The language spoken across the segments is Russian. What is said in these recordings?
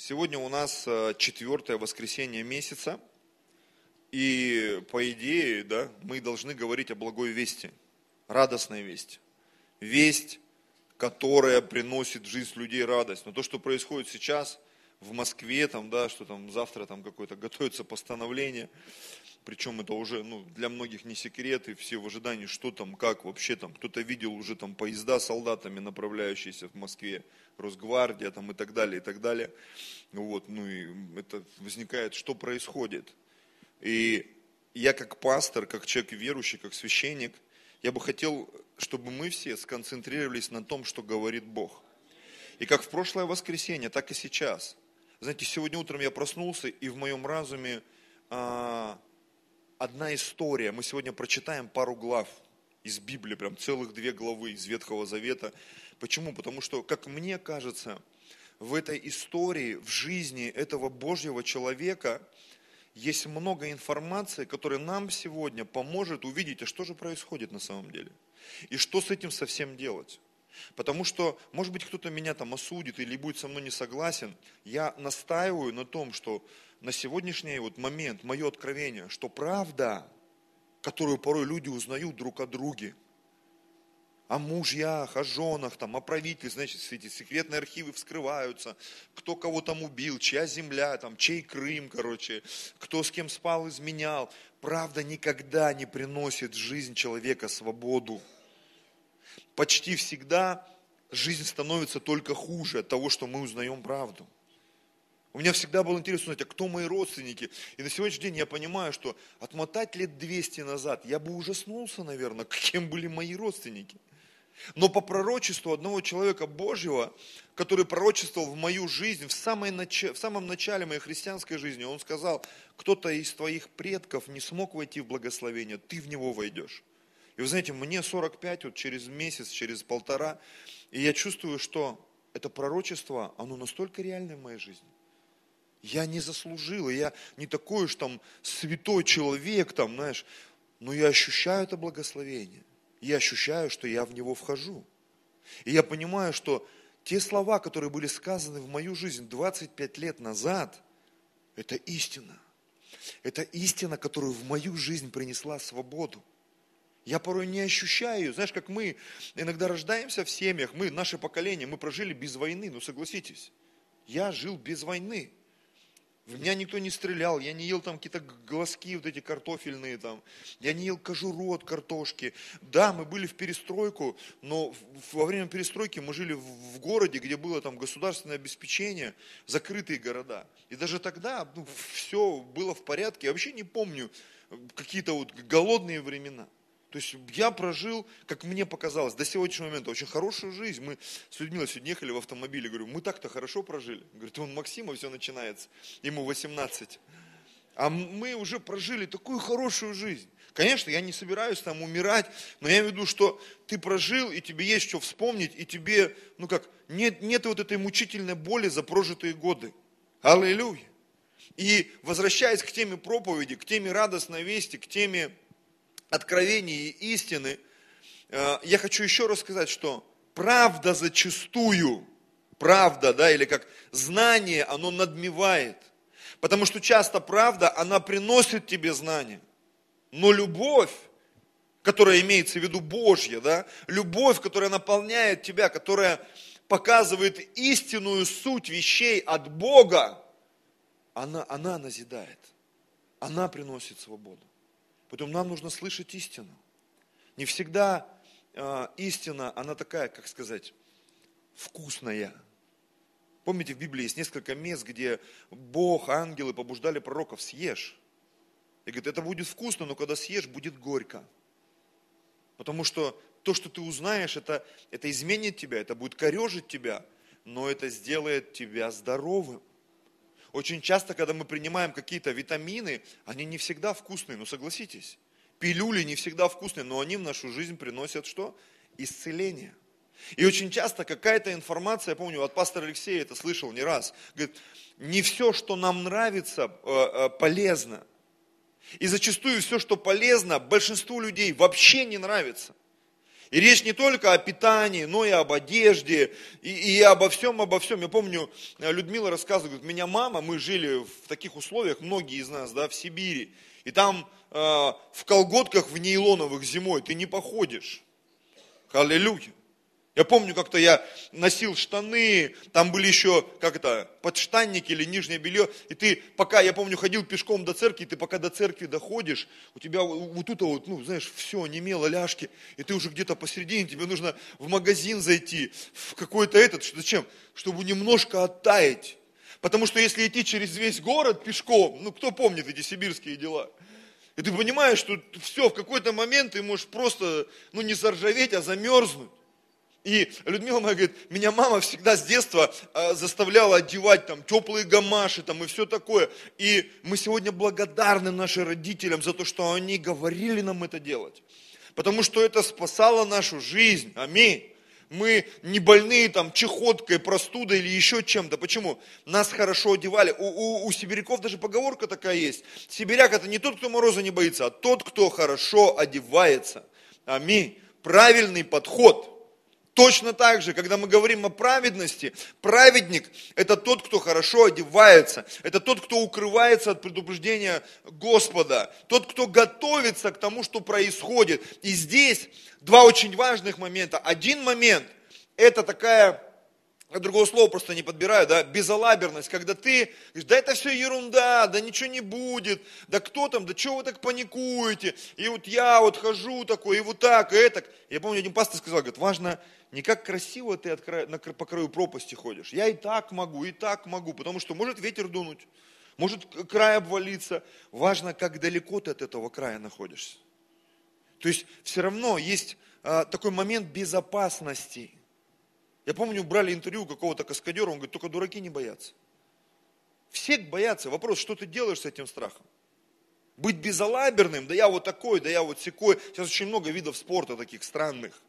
Сегодня у нас э, четвертое воскресенье месяца, и по идее, да, мы должны говорить о благой вести, радостной вести. Весть, которая приносит в жизнь людей радость. Но то, что происходит сейчас в Москве, там, да, что там завтра там какое-то готовится постановление, причем это уже ну, для многих не секрет, и все в ожидании, что там, как вообще там, кто-то видел уже там поезда с солдатами, направляющиеся в Москве, Росгвардия там и так далее, и так далее. Вот, ну и это возникает, что происходит. И я как пастор, как человек верующий, как священник, я бы хотел, чтобы мы все сконцентрировались на том, что говорит Бог. И как в прошлое воскресенье, так и сейчас. Знаете, сегодня утром я проснулся, и в моем разуме а, одна история. Мы сегодня прочитаем пару глав из Библии, прям целых две главы из Ветхого Завета. Почему? Потому что, как мне кажется, в этой истории, в жизни этого Божьего человека есть много информации, которая нам сегодня поможет увидеть, а что же происходит на самом деле. И что с этим совсем делать. Потому что, может быть, кто-то меня там осудит или будет со мной не согласен. Я настаиваю на том, что на сегодняшний вот момент мое откровение, что правда, которую порой люди узнают друг о друге, о мужьях, о женах, там, о правителях, значит, эти секретные архивы вскрываются, кто кого там убил, чья земля, там, чей Крым, короче, кто с кем спал, изменял. Правда никогда не приносит в жизнь человека свободу. Почти всегда жизнь становится только хуже от того, что мы узнаем правду. У меня всегда был интерес узнать, а кто мои родственники. И на сегодняшний день я понимаю, что отмотать лет 200 назад, я бы ужаснулся, наверное, кем были мои родственники. Но по пророчеству одного человека Божьего, который пророчествовал в мою жизнь, в, самой нач... в самом начале моей христианской жизни, он сказал, кто-то из твоих предков не смог войти в благословение, ты в него войдешь. И вы знаете, мне 45, вот через месяц, через полтора, и я чувствую, что это пророчество, оно настолько реальное в моей жизни. Я не заслужил, я не такой уж там святой человек, там, знаешь, но я ощущаю это благословение. Я ощущаю, что я в него вхожу. И я понимаю, что те слова, которые были сказаны в мою жизнь 25 лет назад, это истина. Это истина, которую в мою жизнь принесла свободу. Я порой не ощущаю. Знаешь, как мы иногда рождаемся в семьях, мы, наше поколение, мы прожили без войны, ну согласитесь. Я жил без войны. В меня никто не стрелял, я не ел там какие-то глазки вот эти картофельные там, я не ел кожуру от картошки. Да, мы были в перестройку, но во время перестройки мы жили в городе, где было там государственное обеспечение, закрытые города. И даже тогда ну, все было в порядке. Я вообще не помню какие-то вот голодные времена. То есть я прожил, как мне показалось, до сегодняшнего момента очень хорошую жизнь. Мы с Людмилой сегодня ехали в автомобиле, говорю, мы так-то хорошо прожили. Говорит, он Максима все начинается, ему 18. А мы уже прожили такую хорошую жизнь. Конечно, я не собираюсь там умирать, но я имею в виду, что ты прожил, и тебе есть что вспомнить, и тебе, ну как, нет, нет вот этой мучительной боли за прожитые годы. Аллилуйя. И возвращаясь к теме проповеди, к теме радостной вести, к теме откровений и истины, э, я хочу еще раз сказать, что правда зачастую, правда, да, или как знание, оно надмевает. Потому что часто правда, она приносит тебе знание. Но любовь, которая имеется в виду Божья, да, любовь, которая наполняет тебя, которая показывает истинную суть вещей от Бога, она, она назидает, она приносит свободу. Поэтому нам нужно слышать истину. Не всегда э, истина, она такая, как сказать, вкусная. Помните, в Библии есть несколько мест, где Бог, ангелы побуждали пророков, съешь. И говорит, это будет вкусно, но когда съешь, будет горько. Потому что то, что ты узнаешь, это, это изменит тебя, это будет корежить тебя, но это сделает тебя здоровым. Очень часто, когда мы принимаем какие-то витамины, они не всегда вкусные, ну согласитесь. Пилюли не всегда вкусные, но они в нашу жизнь приносят что? Исцеление. И очень часто какая-то информация, я помню, от пастора Алексея это слышал не раз, говорит, не все, что нам нравится, э, э, полезно. И зачастую все, что полезно, большинству людей вообще не нравится. И речь не только о питании, но и об одежде, и, и обо всем, обо всем. Я помню, э, Людмила рассказывает, меня мама, мы жили в таких условиях, многие из нас, да, в Сибири. И там э, в колготках в нейлоновых зимой ты не походишь. Аллилуйя. Я помню, как-то я носил штаны, там были еще, как это, подштанники или нижнее белье, и ты, пока, я помню, ходил пешком до церкви, ты пока до церкви доходишь, у тебя вот тут вот, ну, знаешь, все, немело, ляжки, и ты уже где-то посередине, тебе нужно в магазин зайти, в какой-то этот, зачем? Чтобы немножко оттаять. Потому что если идти через весь город пешком, ну, кто помнит эти сибирские дела? И ты понимаешь, что все, в какой-то момент ты можешь просто, ну, не заржаветь, а замерзнуть. И Людмила моя говорит, меня мама всегда с детства э, заставляла одевать там теплые гамаши там и все такое. И мы сегодня благодарны нашим родителям за то, что они говорили нам это делать. Потому что это спасало нашу жизнь. Аминь. Мы не больные там чехоткой, простудой или еще чем-то. Почему? Нас хорошо одевали. У, у, у сибиряков даже поговорка такая есть. Сибиряк это не тот, кто мороза не боится, а тот, кто хорошо одевается. Аминь. Правильный подход. Точно так же, когда мы говорим о праведности, праведник – это тот, кто хорошо одевается, это тот, кто укрывается от предупреждения Господа, тот, кто готовится к тому, что происходит. И здесь два очень важных момента. Один момент – это такая другого слова просто не подбираю, да, безалаберность, когда ты говоришь, да это все ерунда, да ничего не будет, да кто там, да чего вы так паникуете, и вот я вот хожу такой, и вот так, и это. Я помню, один пастор сказал, говорит, важно не как красиво ты от на, по краю пропасти ходишь, я и так могу, и так могу, потому что может ветер дунуть, может край обвалиться, важно, как далеко ты от этого края находишься. То есть все равно есть а, такой момент безопасности – я помню, брали интервью какого-то каскадера, он говорит, только дураки не боятся. Все боятся. Вопрос, что ты делаешь с этим страхом? Быть безалаберным, да я вот такой, да я вот секой. Сейчас очень много видов спорта таких странных.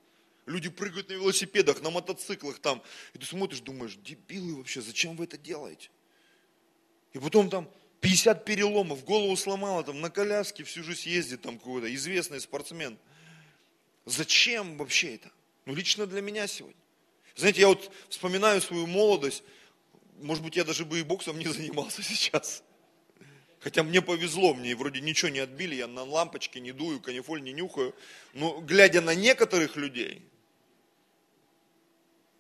Люди прыгают на велосипедах, на мотоциклах там. И ты смотришь, думаешь, дебилы вообще, зачем вы это делаете? И потом там 50 переломов, голову сломало, там на коляске всю жизнь ездит там какой-то известный спортсмен. Зачем вообще это? Ну, лично для меня сегодня. Знаете, я вот вспоминаю свою молодость, может быть, я даже бы и боксом не занимался сейчас. Хотя мне повезло, мне вроде ничего не отбили, я на лампочке не дую, канифоль не нюхаю. Но глядя на некоторых людей,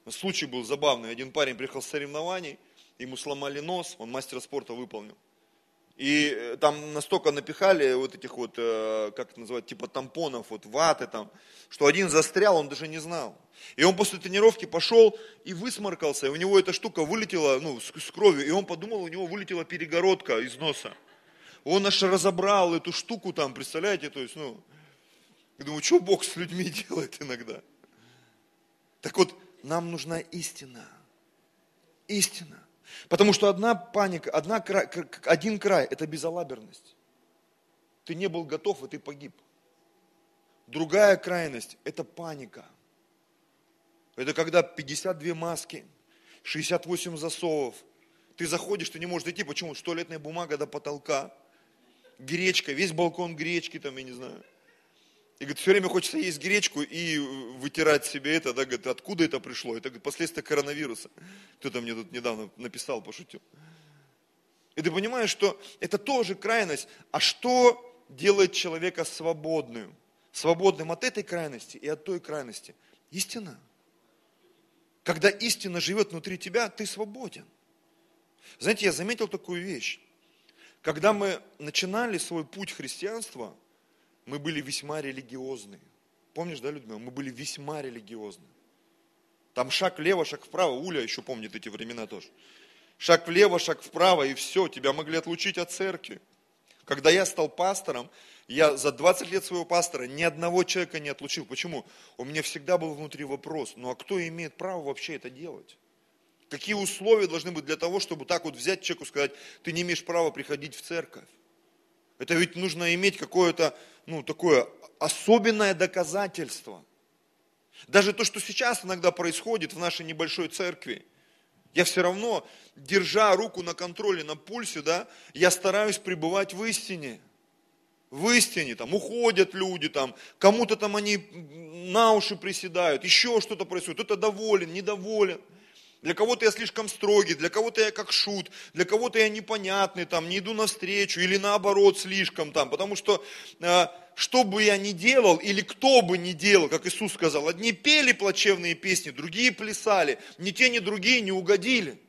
случай был забавный. Один парень приехал с соревнований, ему сломали нос, он мастера спорта выполнил. И э, там настолько напихали вот этих вот, э, как это называют, типа тампонов, вот ваты там, что один застрял, он даже не знал. И он после тренировки пошел и высморкался, и у него эта штука вылетела, ну, с, с кровью, и он подумал, у него вылетела перегородка из носа. Он аж разобрал эту штуку там, представляете, то есть, ну, я думаю, что Бог с людьми делает иногда? Так вот, нам нужна истина. Истина. Потому что одна паника, одна, один край – это безалаберность. Ты не был готов, и ты погиб. Другая крайность – это паника. Это когда 52 маски, 68 засовов. Ты заходишь, ты не можешь зайти. Почему? Туалетная бумага до потолка. Гречка, весь балкон гречки там, я не знаю. И говорит, все время хочется есть гречку и вытирать себе это, да, говорит, откуда это пришло? Это говорит, последствия коронавируса. Кто-то мне тут недавно написал, пошутил. И ты понимаешь, что это тоже крайность. А что делает человека свободным? Свободным от этой крайности и от той крайности. Истина. Когда истина живет внутри тебя, ты свободен. Знаете, я заметил такую вещь. Когда мы начинали свой путь христианства – мы были весьма религиозны. Помнишь, да, Людмила? Мы были весьма религиозны. Там шаг влево, шаг вправо. Уля еще помнит эти времена тоже. Шаг влево, шаг вправо, и все, тебя могли отлучить от церкви. Когда я стал пастором, я за 20 лет своего пастора ни одного человека не отлучил. Почему? У меня всегда был внутри вопрос, ну а кто имеет право вообще это делать? Какие условия должны быть для того, чтобы так вот взять человеку и сказать, ты не имеешь права приходить в церковь? Это ведь нужно иметь какое-то, ну, такое особенное доказательство. Даже то, что сейчас иногда происходит в нашей небольшой церкви, я все равно, держа руку на контроле, на пульсе, да, я стараюсь пребывать в истине. в истине, там уходят люди, там, кому-то там они на уши приседают, еще что-то происходит, кто-то доволен, недоволен. Для кого-то я слишком строгий, для кого-то я как шут, для кого-то я непонятный, там, не иду навстречу, или наоборот слишком там, потому что э, что бы я ни делал, или кто бы ни делал, как Иисус сказал, одни пели плачевные песни, другие плясали, ни те, ни другие не угодили.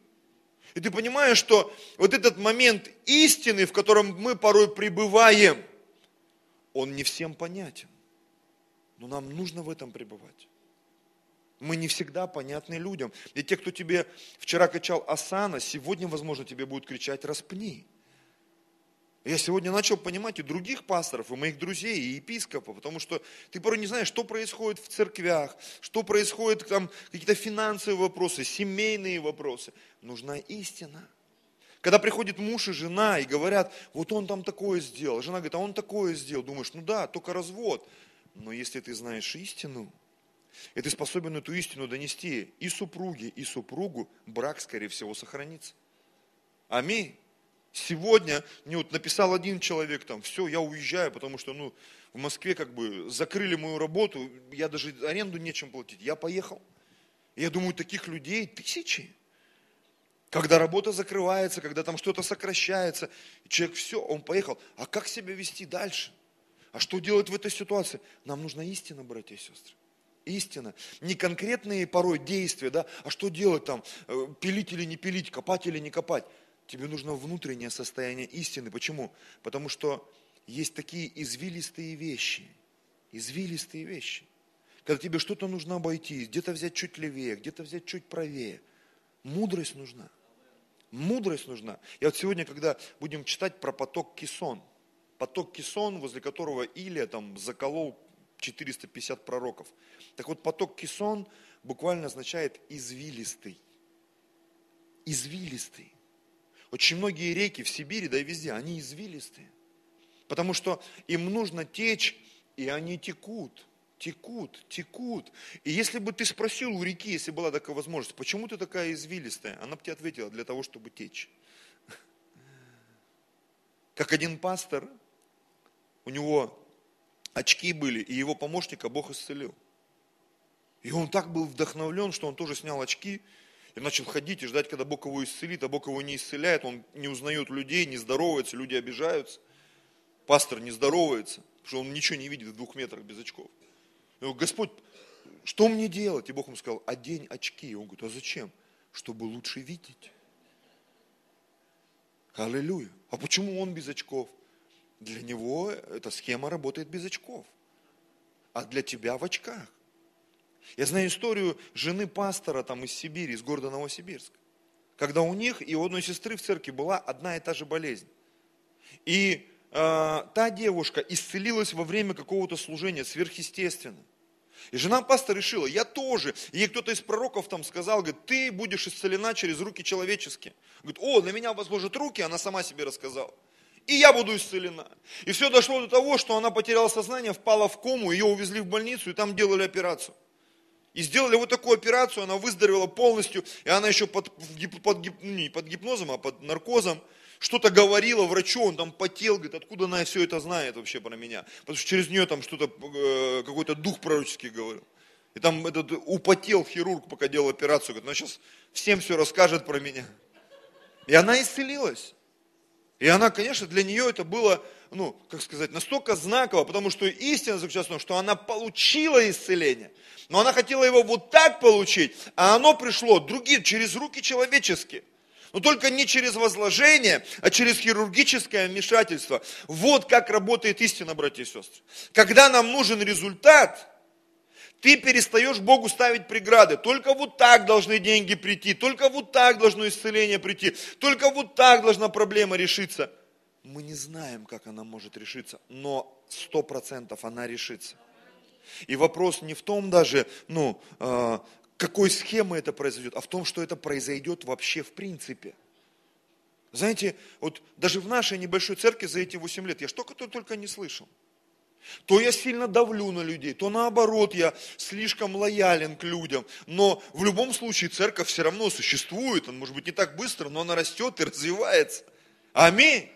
И ты понимаешь, что вот этот момент истины, в котором мы порой пребываем, он не всем понятен. Но нам нужно в этом пребывать. Мы не всегда понятны людям. И те, кто тебе вчера кричал Асана, сегодня, возможно, тебе будут кричать «распни». Я сегодня начал понимать и других пасторов, и моих друзей, и епископов, потому что ты порой не знаешь, что происходит в церквях, что происходит там, какие-то финансовые вопросы, семейные вопросы. Нужна истина. Когда приходит муж и жена и говорят, вот он там такое сделал, жена говорит, а он такое сделал, думаешь, ну да, только развод. Но если ты знаешь истину, и ты способен эту истину донести и супруге, и супругу, брак, скорее всего, сохранится. Аминь. Сегодня мне вот написал один человек там, все, я уезжаю, потому что ну, в Москве как бы закрыли мою работу, я даже аренду нечем платить. Я поехал. Я думаю, таких людей тысячи. Когда работа закрывается, когда там что-то сокращается, человек все, он поехал. А как себя вести дальше? А что делать в этой ситуации? Нам нужна истина, братья и сестры истина. Не конкретные порой действия, да, а что делать там, э, пилить или не пилить, копать или не копать. Тебе нужно внутреннее состояние истины. Почему? Потому что есть такие извилистые вещи, извилистые вещи. Когда тебе что-то нужно обойти, где-то взять чуть левее, где-то взять чуть правее. Мудрость нужна. Мудрость нужна. Я вот сегодня, когда будем читать про поток Кисон, поток Кисон, возле которого Илия там заколол 450 пророков. Так вот, поток кисон буквально означает извилистый. Извилистый. Очень многие реки в Сибири, да и везде, они извилистые. Потому что им нужно течь, и они текут, текут, текут. И если бы ты спросил у реки, если была такая возможность, почему ты такая извилистая, она бы тебе ответила, для того, чтобы течь. Как один пастор, у него очки были, и его помощника Бог исцелил. И он так был вдохновлен, что он тоже снял очки и начал ходить и ждать, когда Бог его исцелит, а Бог его не исцеляет, он не узнает людей, не здоровается, люди обижаются. Пастор не здоровается, потому что он ничего не видит в двух метрах без очков. И говорит, Господь, что мне делать? И Бог ему сказал, одень очки. И он говорит, а зачем? Чтобы лучше видеть. Аллилуйя. А почему он без очков? Для него эта схема работает без очков, а для тебя в очках. Я знаю историю жены пастора там из Сибири, из города Новосибирск, когда у них и у одной сестры в церкви была одна и та же болезнь. И э, та девушка исцелилась во время какого-то служения сверхъестественно. И жена пастора решила, я тоже. ей кто-то из пророков там сказал, говорит, ты будешь исцелена через руки человеческие. Говорит, о, на меня возложат руки, она сама себе рассказала и я буду исцелена. И все дошло до того, что она потеряла сознание, впала в кому, ее увезли в больницу, и там делали операцию. И сделали вот такую операцию, она выздоровела полностью, и она еще под, под, ну, не под гипнозом, а под наркозом, что-то говорила врачу, он там потел, говорит, откуда она все это знает вообще про меня. Потому что через нее там что-то, э, какой-то дух пророческий говорил. И там этот употел хирург, пока делал операцию, говорит, она сейчас всем все расскажет про меня. И она исцелилась. И она, конечно, для нее это было, ну, как сказать, настолько знаково, потому что истина заключалась в том, что она получила исцеление. Но она хотела его вот так получить, а оно пришло другим, через руки человеческие. Но только не через возложение, а через хирургическое вмешательство. Вот как работает истина, братья и сестры. Когда нам нужен результат, ты перестаешь Богу ставить преграды. Только вот так должны деньги прийти, только вот так должно исцеление прийти, только вот так должна проблема решиться. Мы не знаем, как она может решиться, но сто процентов она решится. И вопрос не в том даже, ну, э, какой схемы это произойдет, а в том, что это произойдет вообще в принципе. Знаете, вот даже в нашей небольшой церкви за эти 8 лет я что-то только не слышал. То я сильно давлю на людей, то наоборот я слишком лоялен к людям. Но в любом случае церковь все равно существует, она может быть не так быстро, но она растет и развивается. Аминь.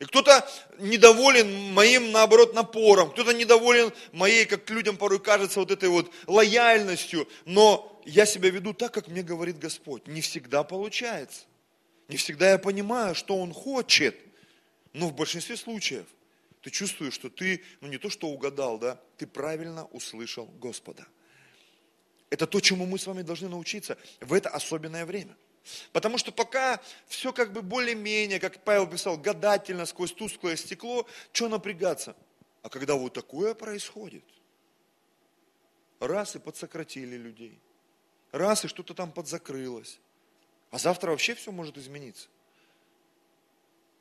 И кто-то недоволен моим, наоборот, напором, кто-то недоволен моей, как людям порой кажется, вот этой вот лояльностью, но я себя веду так, как мне говорит Господь. Не всегда получается. Не всегда я понимаю, что Он хочет. Но в большинстве случаев ты чувствуешь, что ты, ну не то что угадал, да, ты правильно услышал Господа. Это то, чему мы с вами должны научиться в это особенное время – Потому что пока все как бы более-менее, как Павел писал, гадательно, сквозь тусклое стекло, что напрягаться? А когда вот такое происходит, раз и подсократили людей, раз и что-то там подзакрылось, а завтра вообще все может измениться.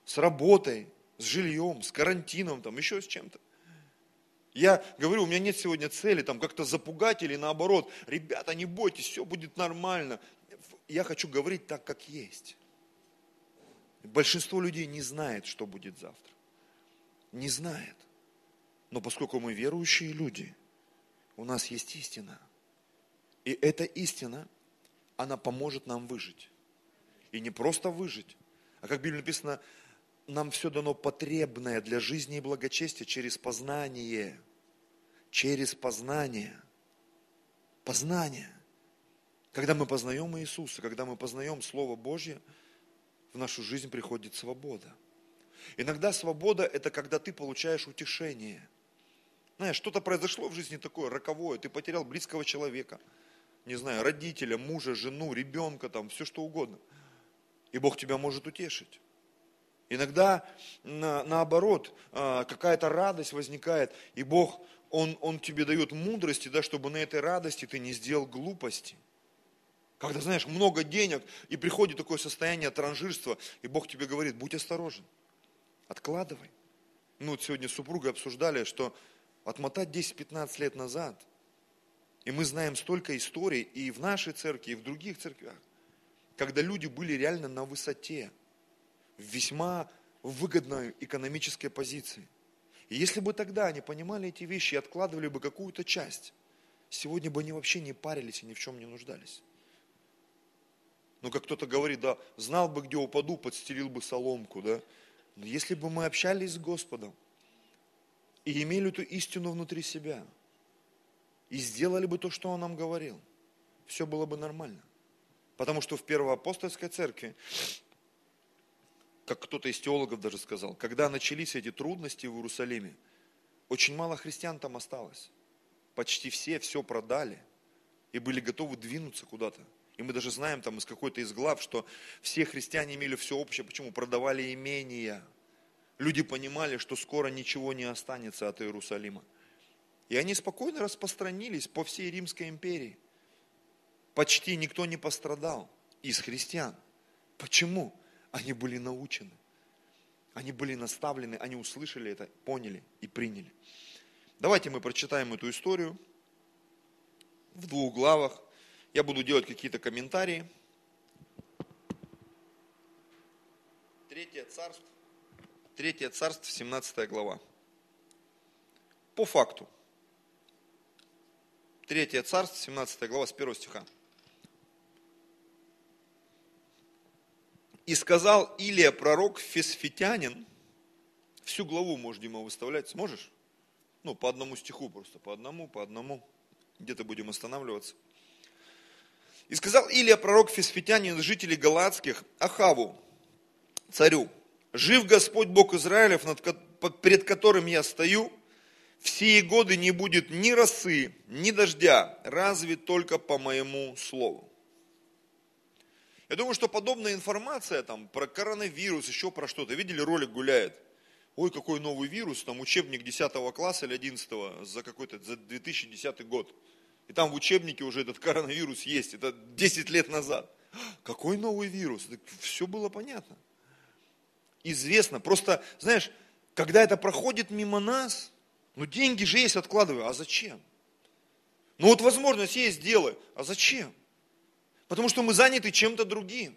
С работой, с жильем, с карантином, там еще с чем-то. Я говорю, у меня нет сегодня цели там как-то запугать или наоборот, ребята, не бойтесь, все будет нормально я хочу говорить так, как есть. Большинство людей не знает, что будет завтра. Не знает. Но поскольку мы верующие люди, у нас есть истина. И эта истина, она поможет нам выжить. И не просто выжить, а как в Библии написано, нам все дано потребное для жизни и благочестия через познание. Через познание. Познание. Когда мы познаем Иисуса, когда мы познаем Слово Божье, в нашу жизнь приходит свобода. Иногда свобода – это когда ты получаешь утешение. Знаешь, что-то произошло в жизни такое роковое, ты потерял близкого человека, не знаю, родителя, мужа, жену, ребенка, там, все что угодно. И Бог тебя может утешить. Иногда на, наоборот, а, какая-то радость возникает, и Бог, Он, Он тебе дает мудрости, да, чтобы на этой радости ты не сделал глупости – когда, знаешь, много денег, и приходит такое состояние транжирства, и Бог тебе говорит, будь осторожен, откладывай. Ну, вот сегодня с супругой обсуждали, что отмотать 10-15 лет назад, и мы знаем столько историй и в нашей церкви, и в других церквях, когда люди были реально на высоте, в весьма выгодной экономической позиции. И если бы тогда они понимали эти вещи и откладывали бы какую-то часть, сегодня бы они вообще не парились и ни в чем не нуждались. Ну, как кто-то говорит, да, знал бы, где упаду, подстелил бы соломку, да. Но если бы мы общались с Господом и имели эту истину внутри себя, и сделали бы то, что Он нам говорил, все было бы нормально. Потому что в Первоапостольской церкви, как кто-то из теологов даже сказал, когда начались эти трудности в Иерусалиме, очень мало христиан там осталось. Почти все все продали и были готовы двинуться куда-то. И мы даже знаем там из какой-то из глав, что все христиане имели все общее. Почему? Продавали имения. Люди понимали, что скоро ничего не останется от Иерусалима. И они спокойно распространились по всей Римской империи. Почти никто не пострадал из христиан. Почему? Они были научены. Они были наставлены, они услышали это, поняли и приняли. Давайте мы прочитаем эту историю в двух главах. Я буду делать какие-то комментарии. Третье царство, Третье царство, 17 глава. По факту. Третье царство, 17 глава, с 1 стиха. И сказал Илия пророк Фесфитянин, всю главу можешь, Дима, выставлять, сможешь? Ну, по одному стиху просто, по одному, по одному. Где-то будем останавливаться. И сказал Илия, пророк Фисфитянин, жителей Галатских, Ахаву, царю, жив Господь Бог Израилев, пред которым я стою, все годы не будет ни росы, ни дождя, разве только по моему слову. Я думаю, что подобная информация там про коронавирус, еще про что-то. Видели, ролик гуляет. Ой, какой новый вирус, там учебник 10 класса или 11 за какой-то, за 2010 год. И там в учебнике уже этот коронавирус есть. Это 10 лет назад. Какой новый вирус? Все было понятно. Известно. Просто, знаешь, когда это проходит мимо нас, ну деньги же есть, откладываю. А зачем? Ну вот возможность есть, делай. А зачем? Потому что мы заняты чем-то другим.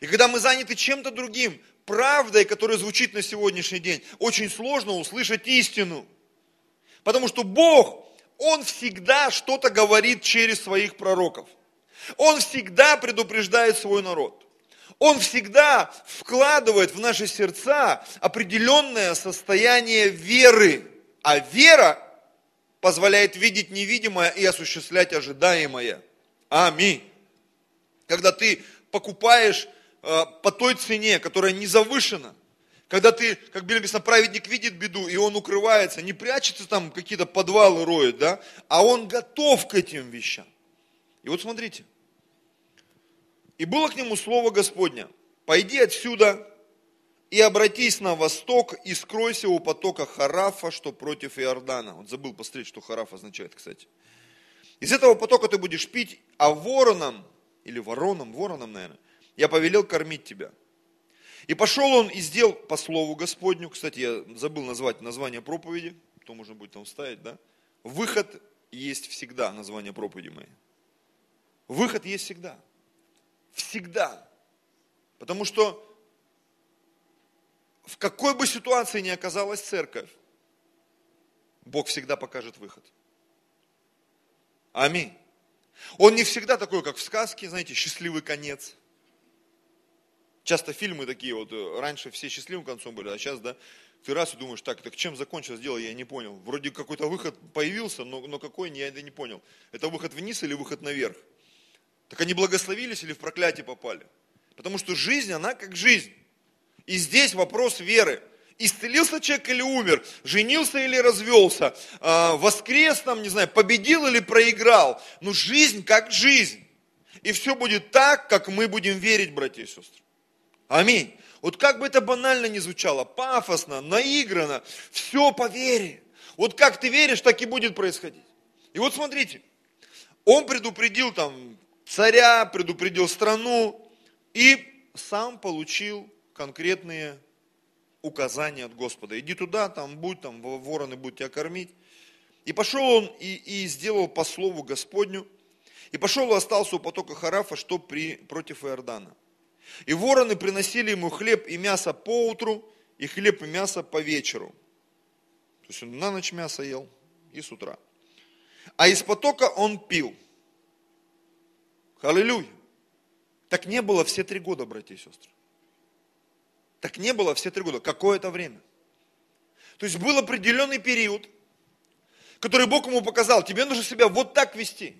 И когда мы заняты чем-то другим, правдой, которая звучит на сегодняшний день, очень сложно услышать истину. Потому что Бог он всегда что-то говорит через своих пророков. Он всегда предупреждает свой народ. Он всегда вкладывает в наши сердца определенное состояние веры. А вера позволяет видеть невидимое и осуществлять ожидаемое. Аминь. Когда ты покупаешь э, по той цене, которая не завышена, когда ты, как Библия написано, праведник видит беду, и он укрывается, не прячется там, какие-то подвалы роет, да, а он готов к этим вещам. И вот смотрите. И было к нему слово Господня. Пойди отсюда и обратись на восток и скройся у потока Харафа, что против Иордана. Вот забыл посмотреть, что Хараф означает, кстати. Из этого потока ты будешь пить, а вороном, или вороном, вороном, наверное, я повелел кормить тебя. И пошел он и сделал по слову Господню. Кстати, я забыл назвать название проповеди, то можно будет там вставить, да? Выход есть всегда, название проповеди моей. Выход есть всегда. Всегда. Потому что в какой бы ситуации ни оказалась церковь, Бог всегда покажет выход. Аминь. Он не всегда такой, как в сказке, знаете, счастливый конец. Часто фильмы такие вот, э, раньше все счастливым концом были, а сейчас, да, ты раз и думаешь, так, так чем закончилось дело, я не понял. Вроде какой-то выход появился, но, но какой, я это не понял. Это выход вниз или выход наверх? Так они благословились или в проклятие попали? Потому что жизнь, она как жизнь. И здесь вопрос веры. Исцелился человек или умер, женился или развелся, а, воскрес там, не знаю, победил или проиграл. Но жизнь как жизнь. И все будет так, как мы будем верить, братья и сестры. Аминь. Вот как бы это банально ни звучало, пафосно, наиграно, все по вере. Вот как ты веришь, так и будет происходить. И вот смотрите, он предупредил там царя, предупредил страну и сам получил конкретные указания от Господа. Иди туда, там будь, там вороны будут тебя кормить. И пошел он и, и сделал по слову Господню. И пошел и остался у потока Харафа, что при, против Иордана. И вороны приносили ему хлеб и мясо по утру, и хлеб и мясо по вечеру. То есть он на ночь мясо ел и с утра. А из потока он пил. Аллилуйя. Так не было все три года, братья и сестры. Так не было все три года, какое-то время. То есть был определенный период, который Бог ему показал, тебе нужно себя вот так вести.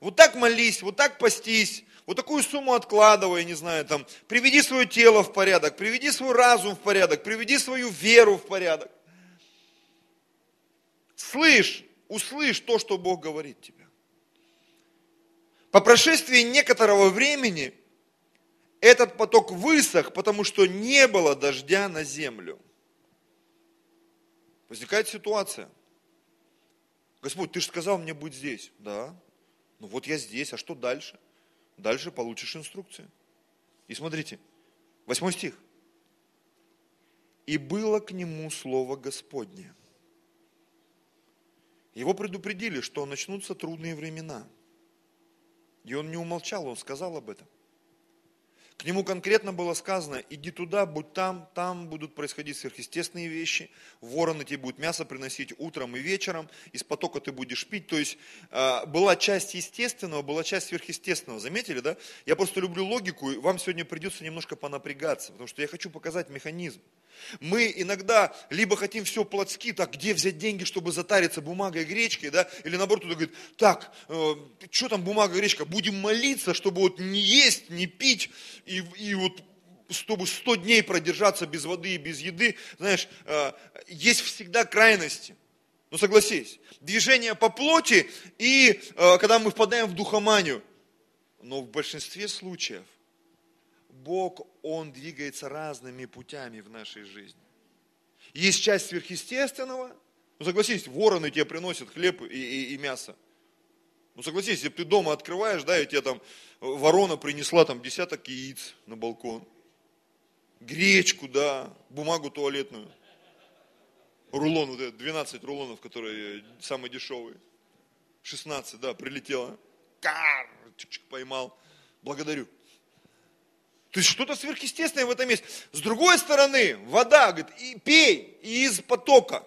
Вот так молись, вот так постись, вот такую сумму откладывай, не знаю, там, приведи свое тело в порядок, приведи свой разум в порядок, приведи свою веру в порядок. Слышь, услышь то, что Бог говорит тебе. По прошествии некоторого времени этот поток высох, потому что не было дождя на землю. Возникает ситуация. Господь, ты же сказал мне быть здесь. Да. Ну вот я здесь, а что дальше? Дальше получишь инструкцию. И смотрите, восьмой стих. И было к нему слово Господне. Его предупредили, что начнутся трудные времена. И он не умолчал, он сказал об этом. К нему конкретно было сказано, иди туда, будь там, там будут происходить сверхъестественные вещи, вороны тебе будут мясо приносить утром и вечером, из потока ты будешь пить. То есть а, была часть естественного, была часть сверхъестественного. Заметили, да? Я просто люблю логику, и вам сегодня придется немножко понапрягаться, потому что я хочу показать механизм. Мы иногда либо хотим все плотски, так где взять деньги, чтобы затариться бумагой и гречкой, да, или наоборот, кто-то говорит, так, э, что там бумага и гречка, будем молиться, чтобы вот не есть, не пить, и, и вот чтобы сто дней продержаться без воды и без еды, знаешь, э, есть всегда крайности. Ну согласись, движение по плоти и э, когда мы впадаем в духоманию. Но в большинстве случаев Бог, Он двигается разными путями в нашей жизни. Есть часть сверхъестественного, ну согласись, вороны тебе приносят хлеб и, и, и мясо. Ну согласись, если ты дома открываешь, да, и тебе там ворона принесла там десяток яиц на балкон, гречку, да, бумагу туалетную, рулон, вот этот, 12 рулонов, которые самые дешевые, 16, да, прилетело, кар, поймал, благодарю. То есть что-то сверхъестественное в этом есть. С другой стороны, вода, говорит, и пей из потока.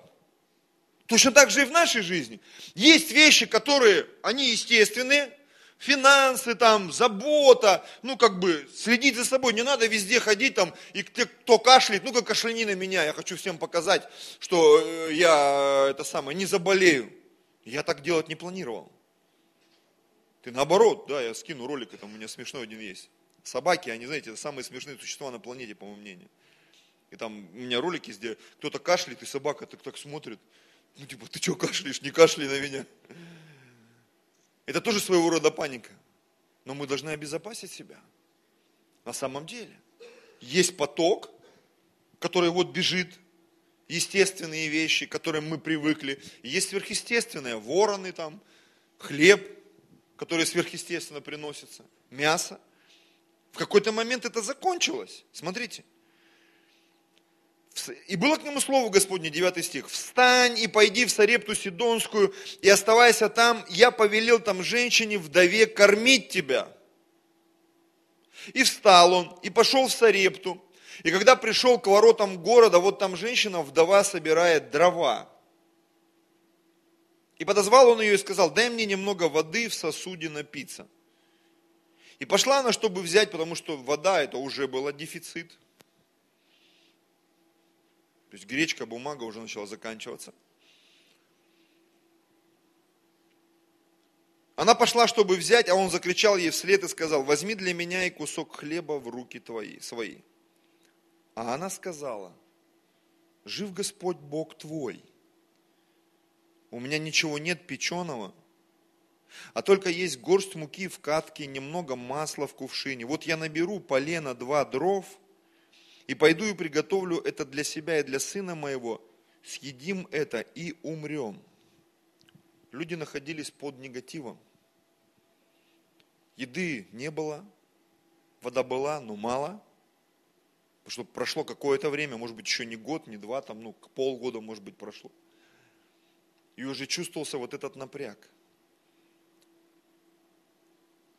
Точно так же и в нашей жизни. Есть вещи, которые, они естественные, финансы там, забота, ну как бы следить за собой, не надо везде ходить там, и кто кашляет, ну-ка кашляни на меня, я хочу всем показать, что э, я это самое, не заболею. Я так делать не планировал. Ты наоборот, да, я скину ролик, это у меня смешной один есть. Собаки, они, знаете, самые смешные существа на планете, по моему мнению. И там у меня ролики, где кто-то кашляет, и собака так, так смотрит. Ну, типа, ты что кашляешь, не кашляй на меня. Это тоже своего рода паника. Но мы должны обезопасить себя. На самом деле. Есть поток, который вот бежит, естественные вещи, к которым мы привыкли. Есть сверхъестественное, вороны там, хлеб, который сверхъестественно приносится, мясо. В какой-то момент это закончилось. Смотрите. И было к нему слово Господне, 9 стих. «Встань и пойди в Сарепту Сидонскую, и оставайся там, я повелел там женщине, вдове, кормить тебя». И встал он, и пошел в Сарепту. И когда пришел к воротам города, вот там женщина, вдова, собирает дрова. И подозвал он ее и сказал, дай мне немного воды в сосуде напиться. И пошла она, чтобы взять, потому что вода это уже был дефицит. То есть гречка, бумага уже начала заканчиваться. Она пошла, чтобы взять, а он закричал ей вслед и сказал, возьми для меня и кусок хлеба в руки твои, свои. А она сказала, жив Господь Бог твой. У меня ничего нет печеного, а только есть горсть муки в катке, немного масла в кувшине. Вот я наберу полено два дров и пойду и приготовлю это для себя и для сына моего. Съедим это и умрем. Люди находились под негативом. Еды не было, вода была, но мало. Потому что прошло какое-то время, может быть, еще не год, не два, там, ну, полгода, может быть, прошло. И уже чувствовался вот этот напряг –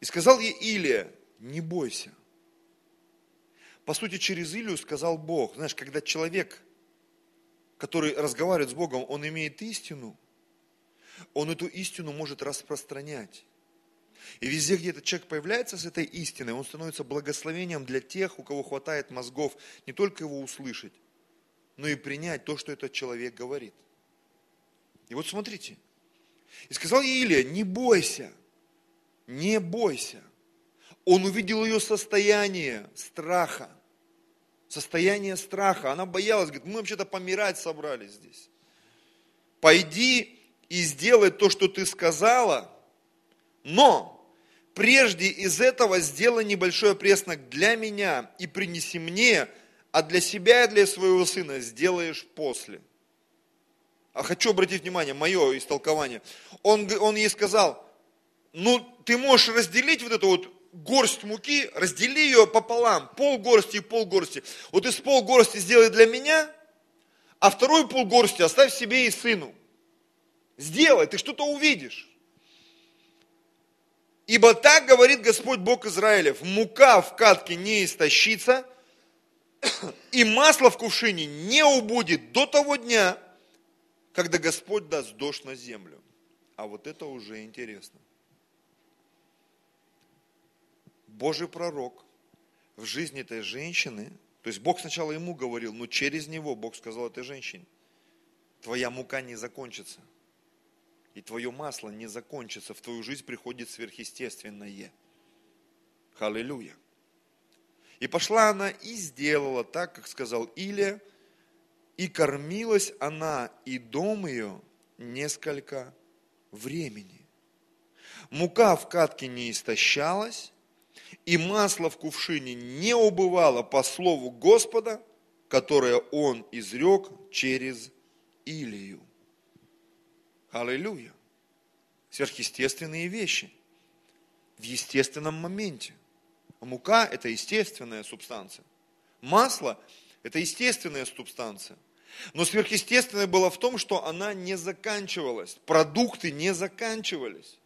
и сказал ей Илия, не бойся. По сути, через Илию сказал Бог. Знаешь, когда человек, который разговаривает с Богом, он имеет истину, он эту истину может распространять. И везде, где этот человек появляется с этой истиной, он становится благословением для тех, у кого хватает мозгов не только его услышать, но и принять то, что этот человек говорит. И вот смотрите. И сказал ей Илия, не бойся, не бойся. Он увидел ее состояние страха. Состояние страха. Она боялась, говорит, мы вообще-то помирать собрались здесь. Пойди и сделай то, что ты сказала, но прежде из этого сделай небольшой преснок для меня и принеси мне, а для себя и для своего сына сделаешь после. А хочу обратить внимание, мое истолкование. Он, он ей сказал, ну, ты можешь разделить вот эту вот горсть муки, раздели ее пополам, пол горсти и пол горсти. Вот из пол горсти сделай для меня, а второй пол горсти оставь себе и сыну. Сделай, ты что-то увидишь. Ибо так говорит Господь Бог Израилев, мука в катке не истощится, и масло в кувшине не убудет до того дня, когда Господь даст дождь на землю. А вот это уже интересно. Божий пророк в жизни этой женщины, то есть Бог сначала ему говорил, но через него Бог сказал этой женщине, твоя мука не закончится, и твое масло не закончится, в твою жизнь приходит сверхъестественное. Аллилуйя. И пошла она и сделала так, как сказал Илия, и кормилась она и дом ее несколько времени. Мука в катке не истощалась, и масло в кувшине не убывало по слову Господа, которое он изрек через Илию. Аллилуйя. Сверхъестественные вещи в естественном моменте. Мука – это естественная субстанция. Масло – это естественная субстанция. Но сверхъестественное было в том, что она не заканчивалась. Продукты не заканчивались.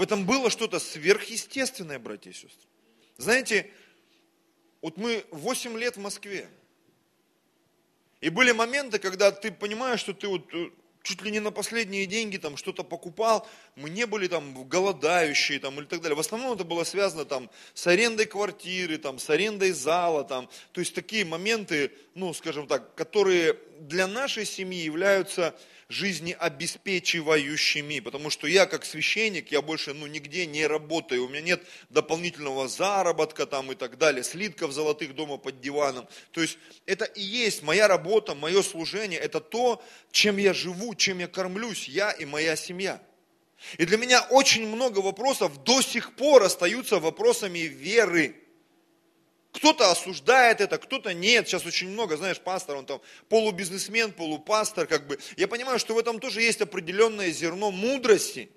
В этом было что-то сверхъестественное, братья и сестры. Знаете, вот мы 8 лет в Москве. И были моменты, когда ты понимаешь, что ты вот э, чуть ли не на последние деньги там что-то покупал, мы не были там голодающие там или так далее. В основном это было связано там с арендой квартиры, там, с арендой зала, там, то есть такие моменты, ну, скажем так, которые для нашей семьи являются жизнеобеспечивающими, потому что я как священник, я больше ну, нигде не работаю, у меня нет дополнительного заработка там и так далее, слитков золотых дома под диваном. То есть это и есть моя работа, мое служение, это то, чем я живу, чем я кормлюсь, я и моя семья. И для меня очень много вопросов до сих пор остаются вопросами веры. Кто-то осуждает это, кто-то нет. Сейчас очень много, знаешь, пастор, он там полубизнесмен, полупастор, как бы. Я понимаю, что в этом тоже есть определенное зерно мудрости.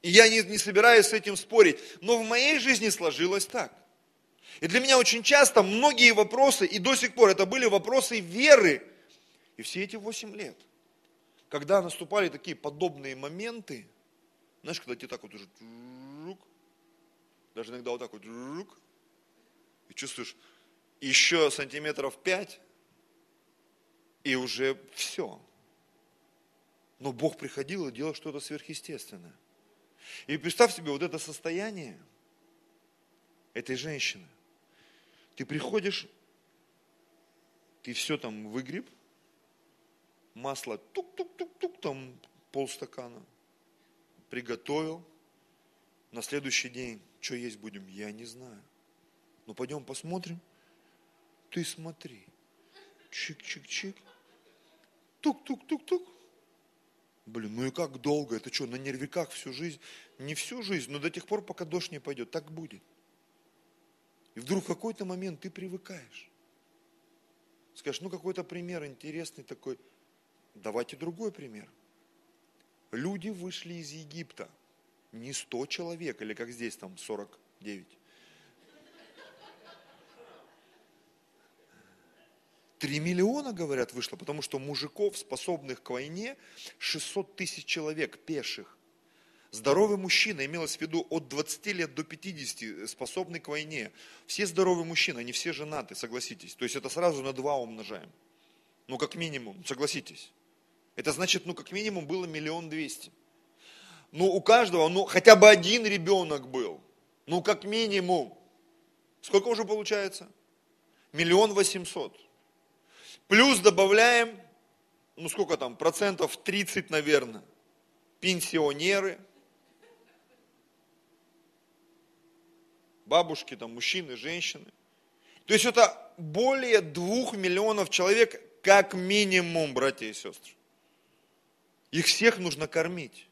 И я не, не собираюсь с этим спорить. Но в моей жизни сложилось так. И для меня очень часто многие вопросы, и до сих пор это были вопросы веры. И все эти восемь лет, когда наступали такие подобные моменты, знаешь, когда тебе так вот уже, даже иногда вот так вот, и чувствуешь еще сантиметров пять, и уже все. Но Бог приходил и делал что-то сверхъестественное. И представь себе вот это состояние этой женщины. Ты приходишь, ты все там выгреб, масло тук-тук-тук-тук, там полстакана, приготовил. На следующий день, что есть будем, я не знаю. Ну пойдем посмотрим. Ты смотри. Чик-чик-чик. Тук-тук-тук-тук. Блин, ну и как долго? Это что, на нервиках всю жизнь? Не всю жизнь, но до тех пор, пока дождь не пойдет. Так будет. И вдруг в какой-то момент ты привыкаешь. Скажешь, ну какой-то пример интересный такой. Давайте другой пример. Люди вышли из Египта. Не 100 человек, или как здесь там 49. 3 миллиона, говорят, вышло, потому что мужиков, способных к войне, 600 тысяч человек пеших. Здоровый мужчина, имелось в виду от 20 лет до 50, способный к войне. Все здоровые мужчины, они все женаты, согласитесь. То есть это сразу на два умножаем. Ну, как минимум, согласитесь. Это значит, ну, как минимум было миллион двести. Ну, у каждого, ну, хотя бы один ребенок был. Ну, как минимум. Сколько уже получается? Миллион восемьсот. Плюс добавляем, ну сколько там, процентов 30, наверное, пенсионеры, бабушки, там, мужчины, женщины. То есть это более двух миллионов человек, как минимум, братья и сестры. Их всех нужно кормить.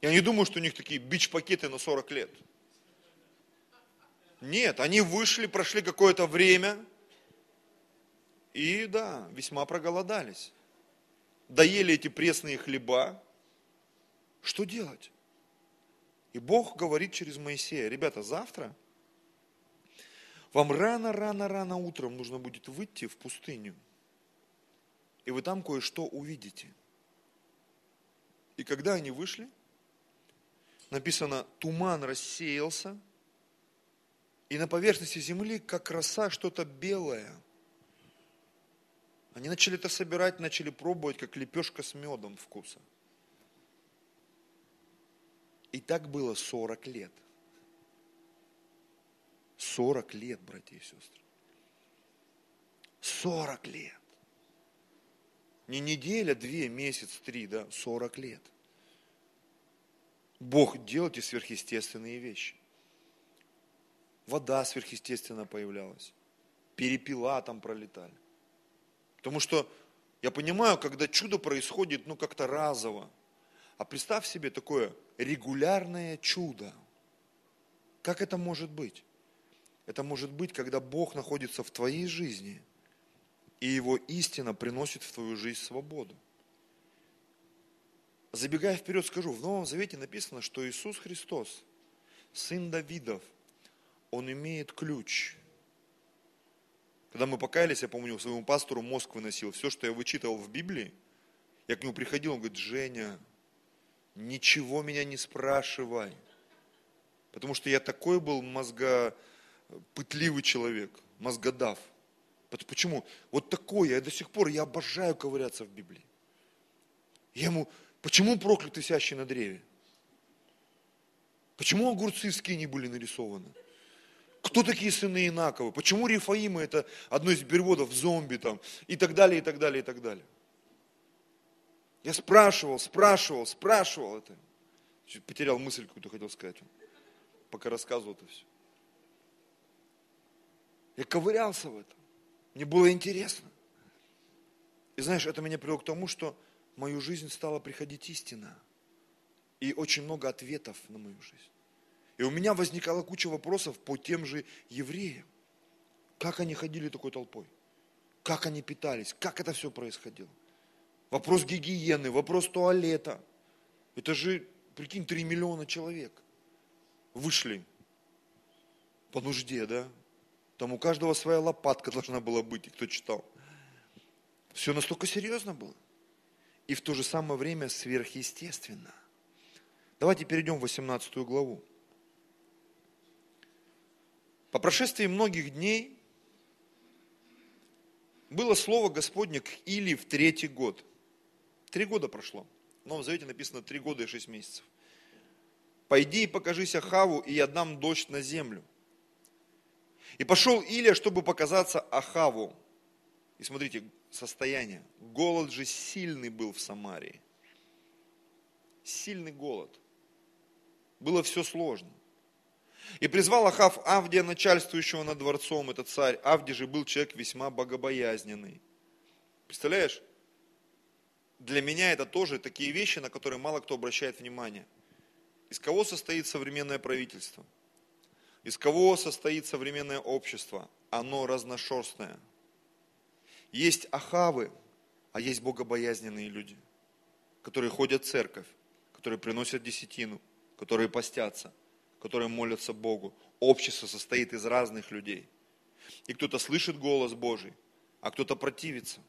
Я не думаю, что у них такие бич-пакеты на 40 лет. Нет, они вышли, прошли какое-то время – и да, весьма проголодались. Доели эти пресные хлеба. Что делать? И Бог говорит через Моисея, ребята, завтра вам рано-рано-рано утром нужно будет выйти в пустыню. И вы там кое-что увидите. И когда они вышли, написано, туман рассеялся, и на поверхности земли, как роса, что-то белое – они начали это собирать, начали пробовать, как лепешка с медом вкуса. И так было 40 лет. 40 лет, братья и сестры. 40 лет. Не неделя, две, месяц, три, да, 40 лет. Бог, делайте сверхъестественные вещи. Вода сверхъестественно появлялась. Перепела там пролетали. Потому что я понимаю, когда чудо происходит, ну, как-то разово. А представь себе такое регулярное чудо. Как это может быть? Это может быть, когда Бог находится в твоей жизни, и Его истина приносит в твою жизнь свободу. Забегая вперед, скажу, в Новом Завете написано, что Иисус Христос, сын Давидов, Он имеет ключ – когда мы покаялись, я помню, своему пастору мозг выносил. Все, что я вычитывал в Библии, я к нему приходил, он говорит, Женя, ничего меня не спрашивай. Потому что я такой был мозгопытливый человек, мозгодав. Почему? Вот такой, я до сих пор, я обожаю ковыряться в Библии. Я ему, почему проклятый сящий на древе? Почему огурцы в скине были нарисованы? Кто такие сыны Инаковы? Почему Рифаимы это одно из переводов зомби там? И так далее, и так далее, и так далее. Я спрашивал, спрашивал, спрашивал это. Чуть потерял мысль какую-то, хотел сказать. Пока рассказывал это все. Я ковырялся в этом. Мне было интересно. И знаешь, это меня привело к тому, что в мою жизнь стала приходить истина. И очень много ответов на мою жизнь. И у меня возникала куча вопросов по тем же евреям. Как они ходили такой толпой? Как они питались? Как это все происходило? Вопрос гигиены, вопрос туалета. Это же, прикинь, 3 миллиона человек вышли по нужде, да? Там у каждого своя лопатка должна была быть, и кто читал. Все настолько серьезно было. И в то же самое время сверхъестественно. Давайте перейдем в 18 главу. По прошествии многих дней было слово Господне к Или в третий год. Три года прошло. В Новом Завете написано три года и шесть месяцев. Пойди и покажись Ахаву, и я дам дождь на землю. И пошел Илия, чтобы показаться Ахаву. И смотрите, состояние. Голод же сильный был в Самарии. Сильный голод. Было все сложно. И призвал Ахав Авдия, начальствующего над дворцом, этот царь. Авди же был человек весьма богобоязненный. Представляешь? Для меня это тоже такие вещи, на которые мало кто обращает внимание. Из кого состоит современное правительство? Из кого состоит современное общество? Оно разношерстное. Есть ахавы, а есть богобоязненные люди, которые ходят в церковь, которые приносят десятину, которые постятся – которые молятся Богу. Общество состоит из разных людей. И кто-то слышит голос Божий, а кто-то противится.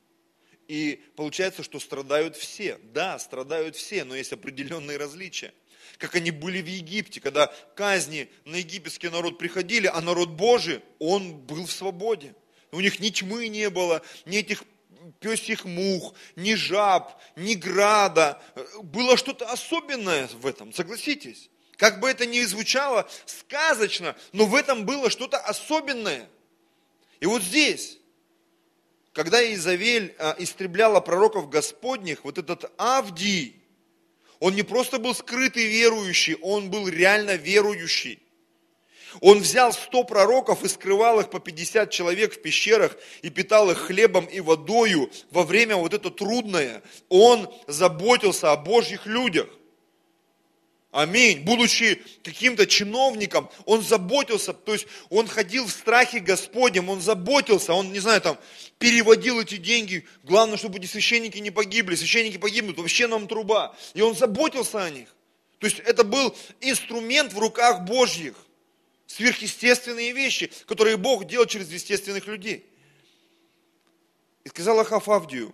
И получается, что страдают все. Да, страдают все, но есть определенные различия. Как они были в Египте, когда казни на египетский народ приходили, а народ Божий, он был в свободе. У них ни тьмы не было, ни этих песих мух, ни жаб, ни града. Было что-то особенное в этом, согласитесь. Как бы это ни звучало сказочно, но в этом было что-то особенное. И вот здесь, когда Изавель а, истребляла пророков Господних, вот этот Авдий, он не просто был скрытый верующий, он был реально верующий. Он взял сто пророков и скрывал их по 50 человек в пещерах и питал их хлебом и водою во время вот это трудное. Он заботился о Божьих людях. Аминь. Будучи каким-то чиновником, он заботился, то есть он ходил в страхе Господнем, он заботился, он, не знаю, там, переводил эти деньги. Главное, чтобы эти священники не погибли. Священники погибнут, вообще нам труба. И он заботился о них. То есть это был инструмент в руках Божьих. Сверхъестественные вещи, которые Бог делал через естественных людей. И сказал Ахав Авдию,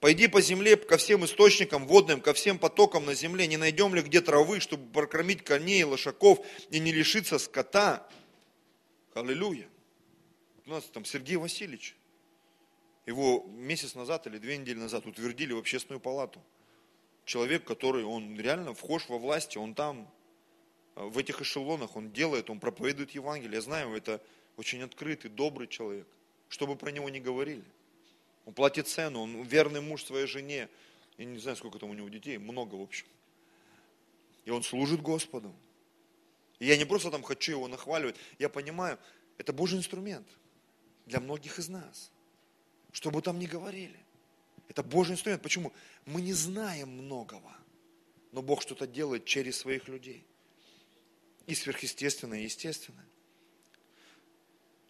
Пойди по земле ко всем источникам водным, ко всем потокам на земле, не найдем ли где травы, чтобы прокормить коней и лошаков и не лишиться скота. Аллилуйя. У нас там Сергей Васильевич. Его месяц назад или две недели назад утвердили в общественную палату. Человек, который, он реально вхож во власти, он там, в этих эшелонах, он делает, он проповедует Евангелие. Я знаю, это очень открытый, добрый человек. Что бы про него ни говорили. Он платит цену, он верный муж своей жене. Я не знаю, сколько там у него детей, много в общем. И он служит Господу. И я не просто там хочу его нахваливать, я понимаю, это Божий инструмент для многих из нас. Что бы там ни говорили. Это Божий инструмент. Почему? Мы не знаем многого, но Бог что-то делает через своих людей. И сверхъестественное, и естественное.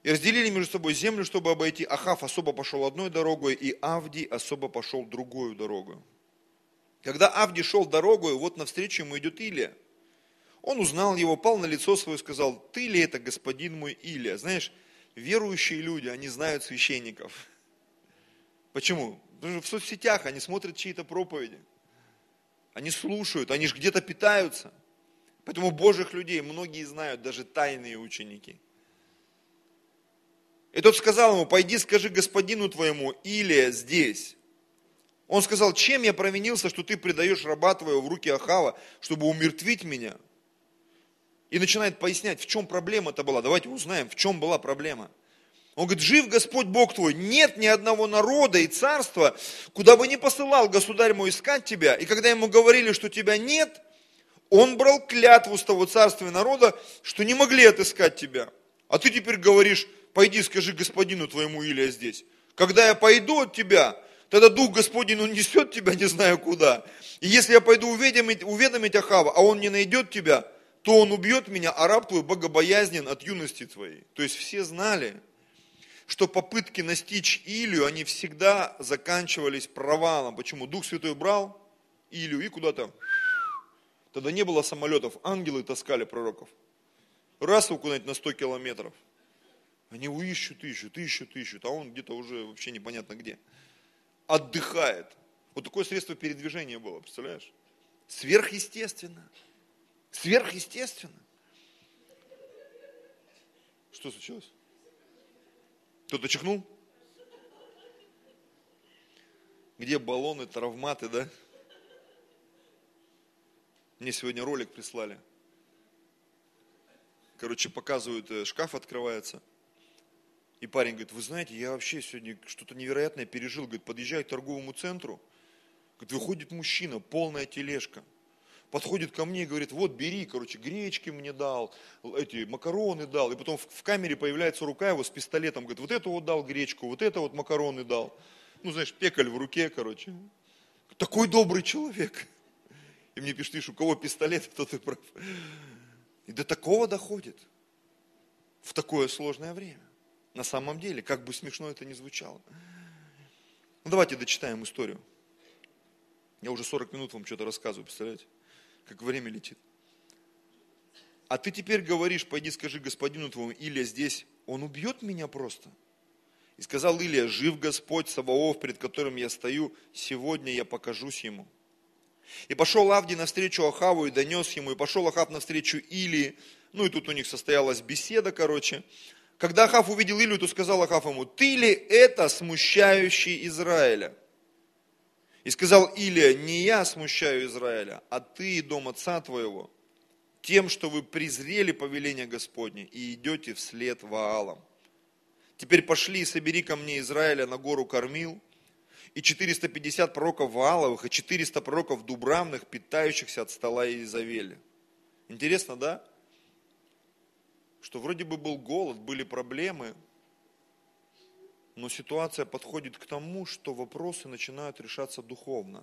И разделили между собой землю, чтобы обойти. Ахав особо пошел одной дорогой, и Авдий особо пошел другую дорогу. Когда Авдий шел дорогой, вот навстречу ему идет Илия. Он узнал его, пал на лицо свое и сказал, ты ли это господин мой Илия? Знаешь, верующие люди, они знают священников. Почему? Потому что в соцсетях они смотрят чьи-то проповеди. Они слушают, они же где-то питаются. Поэтому Божьих людей многие знают, даже тайные ученики. И тот сказал ему, пойди скажи господину твоему, Илия здесь. Он сказал, чем я провинился, что ты предаешь раба твоего в руки Ахава, чтобы умертвить меня? И начинает пояснять, в чем проблема это была. Давайте узнаем, в чем была проблема. Он говорит, жив Господь Бог твой, нет ни одного народа и царства, куда бы ни посылал государь мой искать тебя. И когда ему говорили, что тебя нет, он брал клятву с того царства и народа, что не могли отыскать тебя. А ты теперь говоришь, пойди скажи господину твоему Илия здесь. Когда я пойду от тебя, тогда Дух Господень, он несет тебя не знаю куда. И если я пойду уведомить, уведомить Ахава, а он не найдет тебя, то он убьет меня, а раб твой богобоязнен от юности твоей. То есть все знали, что попытки настичь Илью, они всегда заканчивались провалом. Почему? Дух Святой брал Илью и куда-то. Тогда не было самолетов, ангелы таскали пророков. Раз его куда-нибудь на 100 километров. Они его ищут, ищут, ищут, ищут, а он где-то уже вообще непонятно где. Отдыхает. Вот такое средство передвижения было, представляешь? Сверхъестественно. Сверхъестественно. Что случилось? Кто-то чихнул? Где баллоны, травматы, да? Мне сегодня ролик прислали. Короче, показывают, э, шкаф открывается. И парень говорит, вы знаете, я вообще сегодня что-то невероятное пережил. Говорит, подъезжаю к торговому центру. Говорит, выходит мужчина, полная тележка – подходит ко мне и говорит, вот бери, короче, гречки мне дал, эти макароны дал. И потом в, камере появляется рука его с пистолетом, говорит, вот это вот дал гречку, вот это вот макароны дал. Ну, знаешь, пекаль в руке, короче. Такой добрый человек. И мне видишь, у кого пистолет, тот и прав. И до такого доходит в такое сложное время. На самом деле, как бы смешно это ни звучало. Ну, давайте дочитаем историю. Я уже 40 минут вам что-то рассказываю, представляете? как время летит. А ты теперь говоришь, пойди скажи господину твоему, Илия здесь, он убьет меня просто. И сказал Илия, жив Господь Саваоф, перед которым я стою, сегодня я покажусь ему. И пошел Авди навстречу Ахаву и донес ему, и пошел Ахав навстречу Илии. Ну и тут у них состоялась беседа, короче. Когда Ахав увидел Илию, то сказал Ахав ему, ты ли это смущающий Израиля? И сказал Илия, не я смущаю Израиля, а ты и дом отца твоего, тем, что вы презрели повеление Господне и идете вслед Ваалам. Теперь пошли и собери ко мне Израиля на гору Кормил, и 450 пророков Вааловых, и 400 пророков Дубравных, питающихся от стола Иезавели. Интересно, да? Что вроде бы был голод, были проблемы, но ситуация подходит к тому, что вопросы начинают решаться духовно.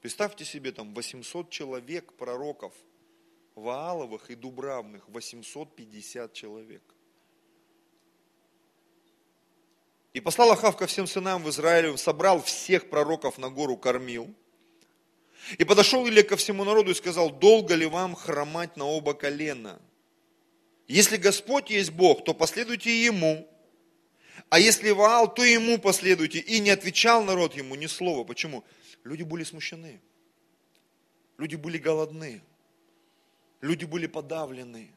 Представьте себе там 800 человек пророков, Вааловых и Дубравных, 850 человек. И послал Ахав ко всем сынам в Израиле, собрал всех пророков на гору Кормил. И подошел Илья ко всему народу и сказал, долго ли вам хромать на оба колена? Если Господь есть Бог, то последуйте Ему. А если Ваал, то ему последуйте. И не отвечал народ ему ни слова. Почему? Люди были смущены. Люди были голодны. Люди были подавлены.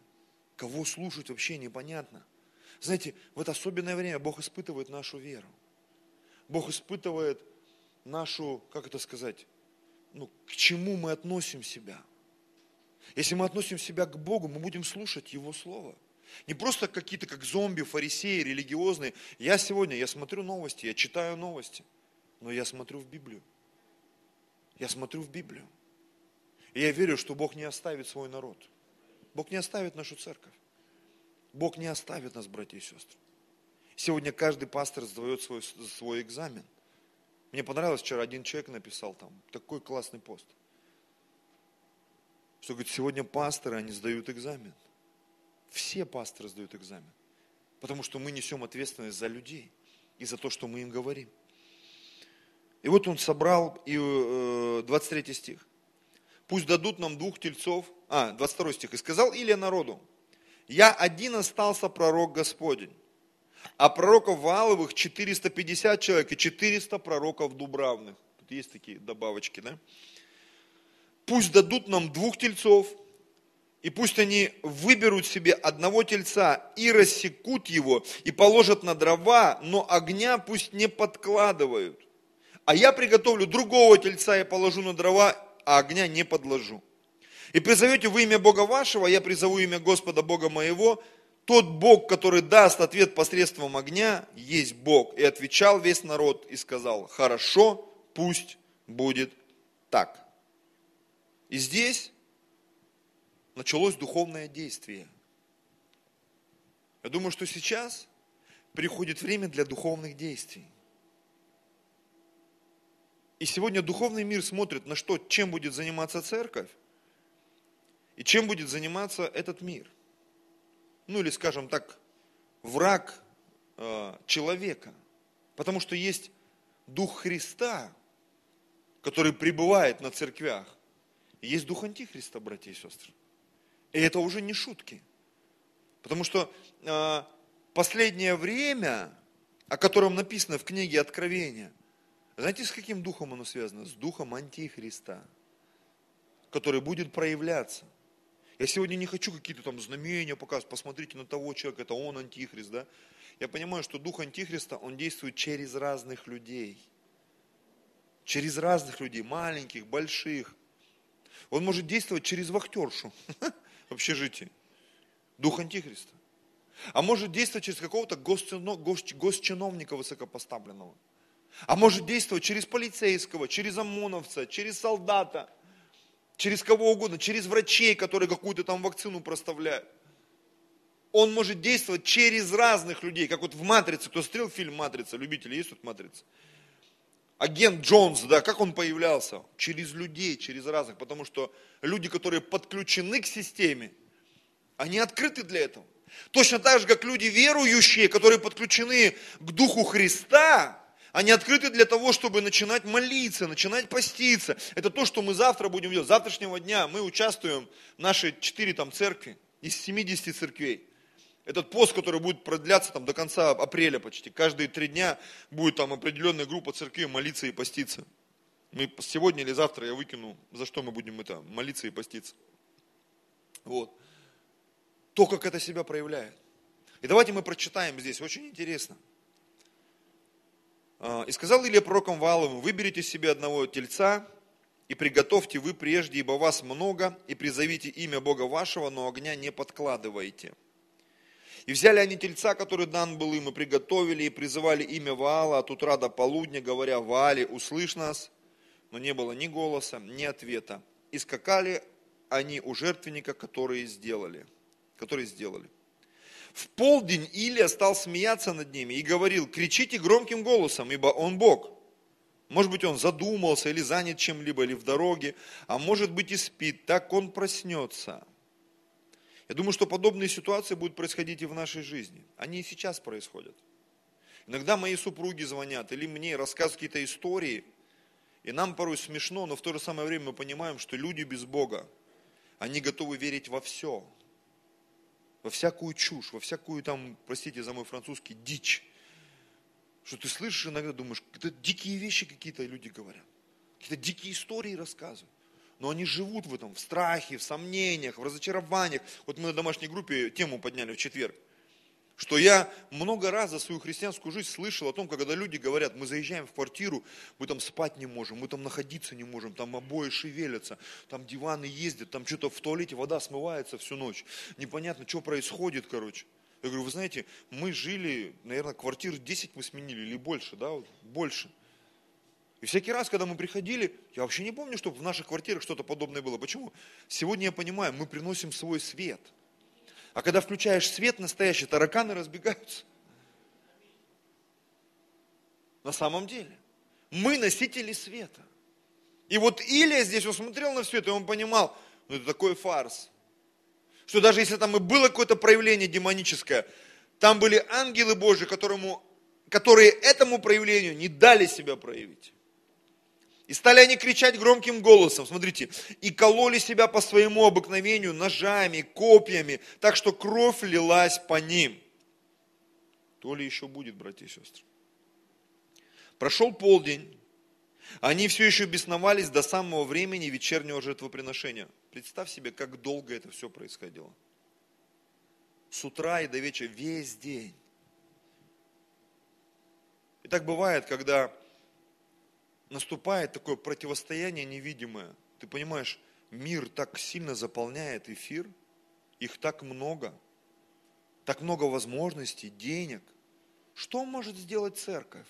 Кого слушать вообще непонятно. Знаете, в это особенное время Бог испытывает нашу веру. Бог испытывает нашу, как это сказать, ну, к чему мы относим себя. Если мы относим себя к Богу, мы будем слушать Его Слово – не просто какие-то как зомби, фарисеи, религиозные. Я сегодня, я смотрю новости, я читаю новости, но я смотрю в Библию. Я смотрю в Библию. И я верю, что Бог не оставит свой народ. Бог не оставит нашу церковь. Бог не оставит нас, братья и сестры. Сегодня каждый пастор сдает свой, свой экзамен. Мне понравилось, вчера один человек написал там, такой классный пост. Что говорит, сегодня пасторы, они сдают экзамен. Все пасторы сдают экзамен. Потому что мы несем ответственность за людей и за то, что мы им говорим. И вот он собрал, и 23 э, стих. Пусть дадут нам двух тельцов. А, 22 стих. И сказал Илия народу, я один остался пророк Господень, а пророков Валовых 450 человек и 400 пророков Дубравных. Тут есть такие добавочки, да? Пусть дадут нам двух тельцов, и пусть они выберут себе одного тельца и рассекут его, и положат на дрова, но огня пусть не подкладывают. а я приготовлю другого тельца и положу на дрова, а огня не подложу. И призовете вы имя Бога вашего, я призову имя Господа Бога моего, тот Бог, который даст ответ посредством огня, есть Бог. И отвечал весь народ и сказал, хорошо, пусть будет так. И здесь началось духовное действие. Я думаю, что сейчас приходит время для духовных действий. И сегодня духовный мир смотрит на что, чем будет заниматься церковь и чем будет заниматься этот мир ну или скажем так, враг э, человека. Потому что есть Дух Христа, который пребывает на церквях. Есть Дух Антихриста, братья и сестры. И это уже не шутки. Потому что э, последнее время, о котором написано в книге Откровения, знаете, с каким духом оно связано? С духом Антихриста, который будет проявляться. Я сегодня не хочу какие-то там знамения показывать, посмотрите на того человека, это он антихрист, да? Я понимаю, что дух антихриста, он действует через разных людей. Через разных людей, маленьких, больших. Он может действовать через вахтершу в общежитии. Дух антихриста. А может действовать через какого-то госчиновника высокопоставленного. А может действовать через полицейского, через ОМОНовца, через солдата – через кого угодно, через врачей, которые какую-то там вакцину проставляют. Он может действовать через разных людей, как вот в «Матрице», кто смотрел фильм «Матрица», любители есть тут «Матрица»? Агент Джонс, да, как он появлялся? Через людей, через разных, потому что люди, которые подключены к системе, они открыты для этого. Точно так же, как люди верующие, которые подключены к Духу Христа, они открыты для того, чтобы начинать молиться, начинать поститься. Это то, что мы завтра будем делать. С завтрашнего дня мы участвуем в нашей четыре там церкви, из 70 церквей. Этот пост, который будет продляться там до конца апреля почти. Каждые три дня будет там определенная группа церквей молиться и поститься. Мы сегодня или завтра я выкину, за что мы будем это молиться и поститься. Вот. То, как это себя проявляет. И давайте мы прочитаем здесь, очень интересно. А, и сказал Илья пророком Валовым, выберите себе одного тельца и приготовьте вы прежде, ибо вас много, и призовите имя Бога вашего, но огня не подкладывайте. И взяли они тельца, который дан был им, и приготовили, и призывали имя Ваала от утра до полудня, говоря, Ваале, услышь нас. Но не было ни голоса, ни ответа. И скакали они у жертвенника, которые сделали. Которые сделали. В полдень Илия стал смеяться над ними и говорил, кричите громким голосом, ибо он Бог. Может быть, он задумался или занят чем-либо, или в дороге, а может быть и спит, так он проснется. Я думаю, что подобные ситуации будут происходить и в нашей жизни. Они и сейчас происходят. Иногда мои супруги звонят или мне рассказывают какие-то истории, и нам порой смешно, но в то же самое время мы понимаем, что люди без Бога, они готовы верить во все – во всякую чушь, во всякую там, простите за мой французский, дичь. Что ты слышишь иногда, думаешь, это дикие вещи какие-то люди говорят. Какие-то дикие истории рассказывают. Но они живут в этом, в страхе, в сомнениях, в разочарованиях. Вот мы на домашней группе тему подняли в четверг что я много раз за свою христианскую жизнь слышал о том, когда люди говорят, мы заезжаем в квартиру, мы там спать не можем, мы там находиться не можем, там обои шевелятся, там диваны ездят, там что-то в туалете вода смывается всю ночь. Непонятно, что происходит, короче. Я говорю, вы знаете, мы жили, наверное, квартир 10 мы сменили или больше, да, вот, больше. И всякий раз, когда мы приходили, я вообще не помню, чтобы в наших квартирах что-то подобное было. Почему? Сегодня я понимаю, мы приносим свой свет – а когда включаешь свет настоящий, тараканы разбегаются. На самом деле. Мы носители света. И вот Илия здесь, он смотрел на все это, и он понимал, ну это такой фарс. Что даже если там и было какое-то проявление демоническое, там были ангелы Божьи, которому, которые этому проявлению не дали себя проявить. И стали они кричать громким голосом, смотрите, и кололи себя по своему обыкновению ножами, копьями, так что кровь лилась по ним. То ли еще будет, братья и сестры. Прошел полдень, они все еще бесновались до самого времени вечернего жертвоприношения. Представь себе, как долго это все происходило. С утра и до вечера, весь день. И так бывает, когда наступает такое противостояние невидимое. Ты понимаешь, мир так сильно заполняет эфир, их так много, так много возможностей, денег. Что может сделать церковь?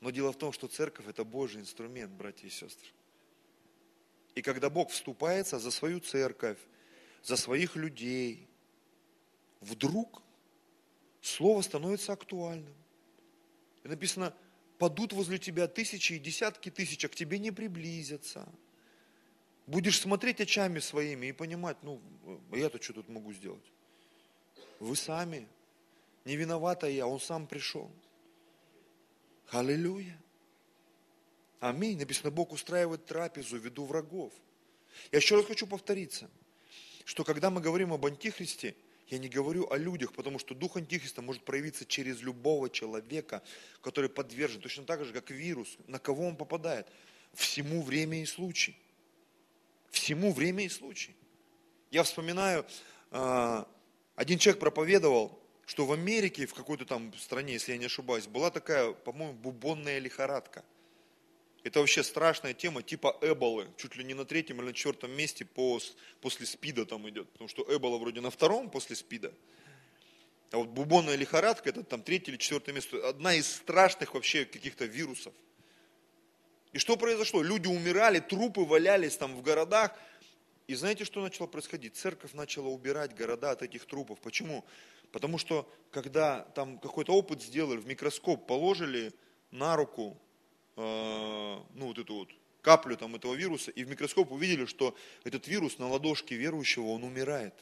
Но дело в том, что церковь это Божий инструмент, братья и сестры. И когда Бог вступается за свою церковь, за своих людей, вдруг слово становится актуальным. И написано, падут возле тебя тысячи и десятки тысяч, а к тебе не приблизятся. Будешь смотреть очами своими и понимать, ну, я-то что тут могу сделать? Вы сами. Не виновата я, он сам пришел. Аллилуйя. Аминь. Написано, Бог устраивает трапезу в врагов. Я еще раз хочу повториться, что когда мы говорим об антихристе, я не говорю о людях, потому что дух антихриста может проявиться через любого человека, который подвержен, точно так же, как вирус. На кого он попадает? Всему время и случай. Всему время и случай. Я вспоминаю, а, один человек проповедовал, что в Америке, в какой-то там стране, если я не ошибаюсь, была такая, по-моему, бубонная лихорадка. Это вообще страшная тема, типа эболы, чуть ли не на третьем или на четвертом месте по, после спида там идет, потому что эбола вроде на втором после спида, а вот бубонная лихорадка, это там третье или четвертое место, одна из страшных вообще каких-то вирусов. И что произошло? Люди умирали, трупы валялись там в городах. И знаете, что начало происходить? Церковь начала убирать города от этих трупов. Почему? Потому что, когда там какой-то опыт сделали, в микроскоп положили на руку ну, вот эту вот каплю там этого вируса, и в микроскоп увидели, что этот вирус на ладошке верующего, он умирает.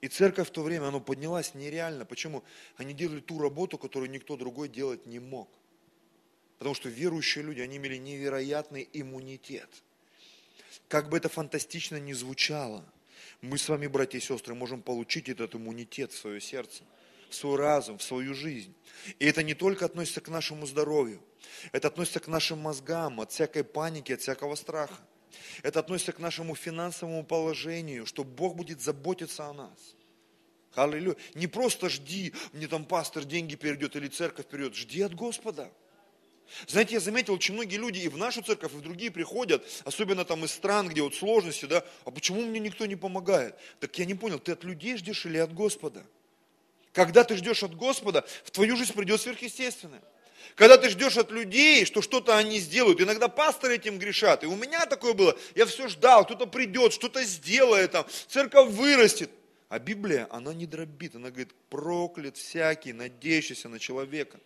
И церковь в то время, она поднялась нереально. Почему? Они делали ту работу, которую никто другой делать не мог. Потому что верующие люди, они имели невероятный иммунитет. Как бы это фантастично ни звучало, мы с вами, братья и сестры, можем получить этот иммунитет в свое сердце свой разум, в свою жизнь. И это не только относится к нашему здоровью, это относится к нашим мозгам, от всякой паники, от всякого страха. Это относится к нашему финансовому положению, что Бог будет заботиться о нас. Аллилуйя. Не просто жди, мне там пастор деньги перейдет или церковь перейдет. Жди от Господа. Знаете, я заметил, очень многие люди и в нашу церковь, и в другие приходят, особенно там из стран, где вот сложности, да, а почему мне никто не помогает? Так я не понял, ты от людей ждешь или от Господа? Когда ты ждешь от Господа, в твою жизнь придет сверхъестественное. Когда ты ждешь от людей, что что-то они сделают, иногда пасторы этим грешат. И у меня такое было, я все ждал, кто-то придет, что-то сделает, там, церковь вырастет. А Библия, она не дробит, она говорит, проклят всякий, надеющийся на человека.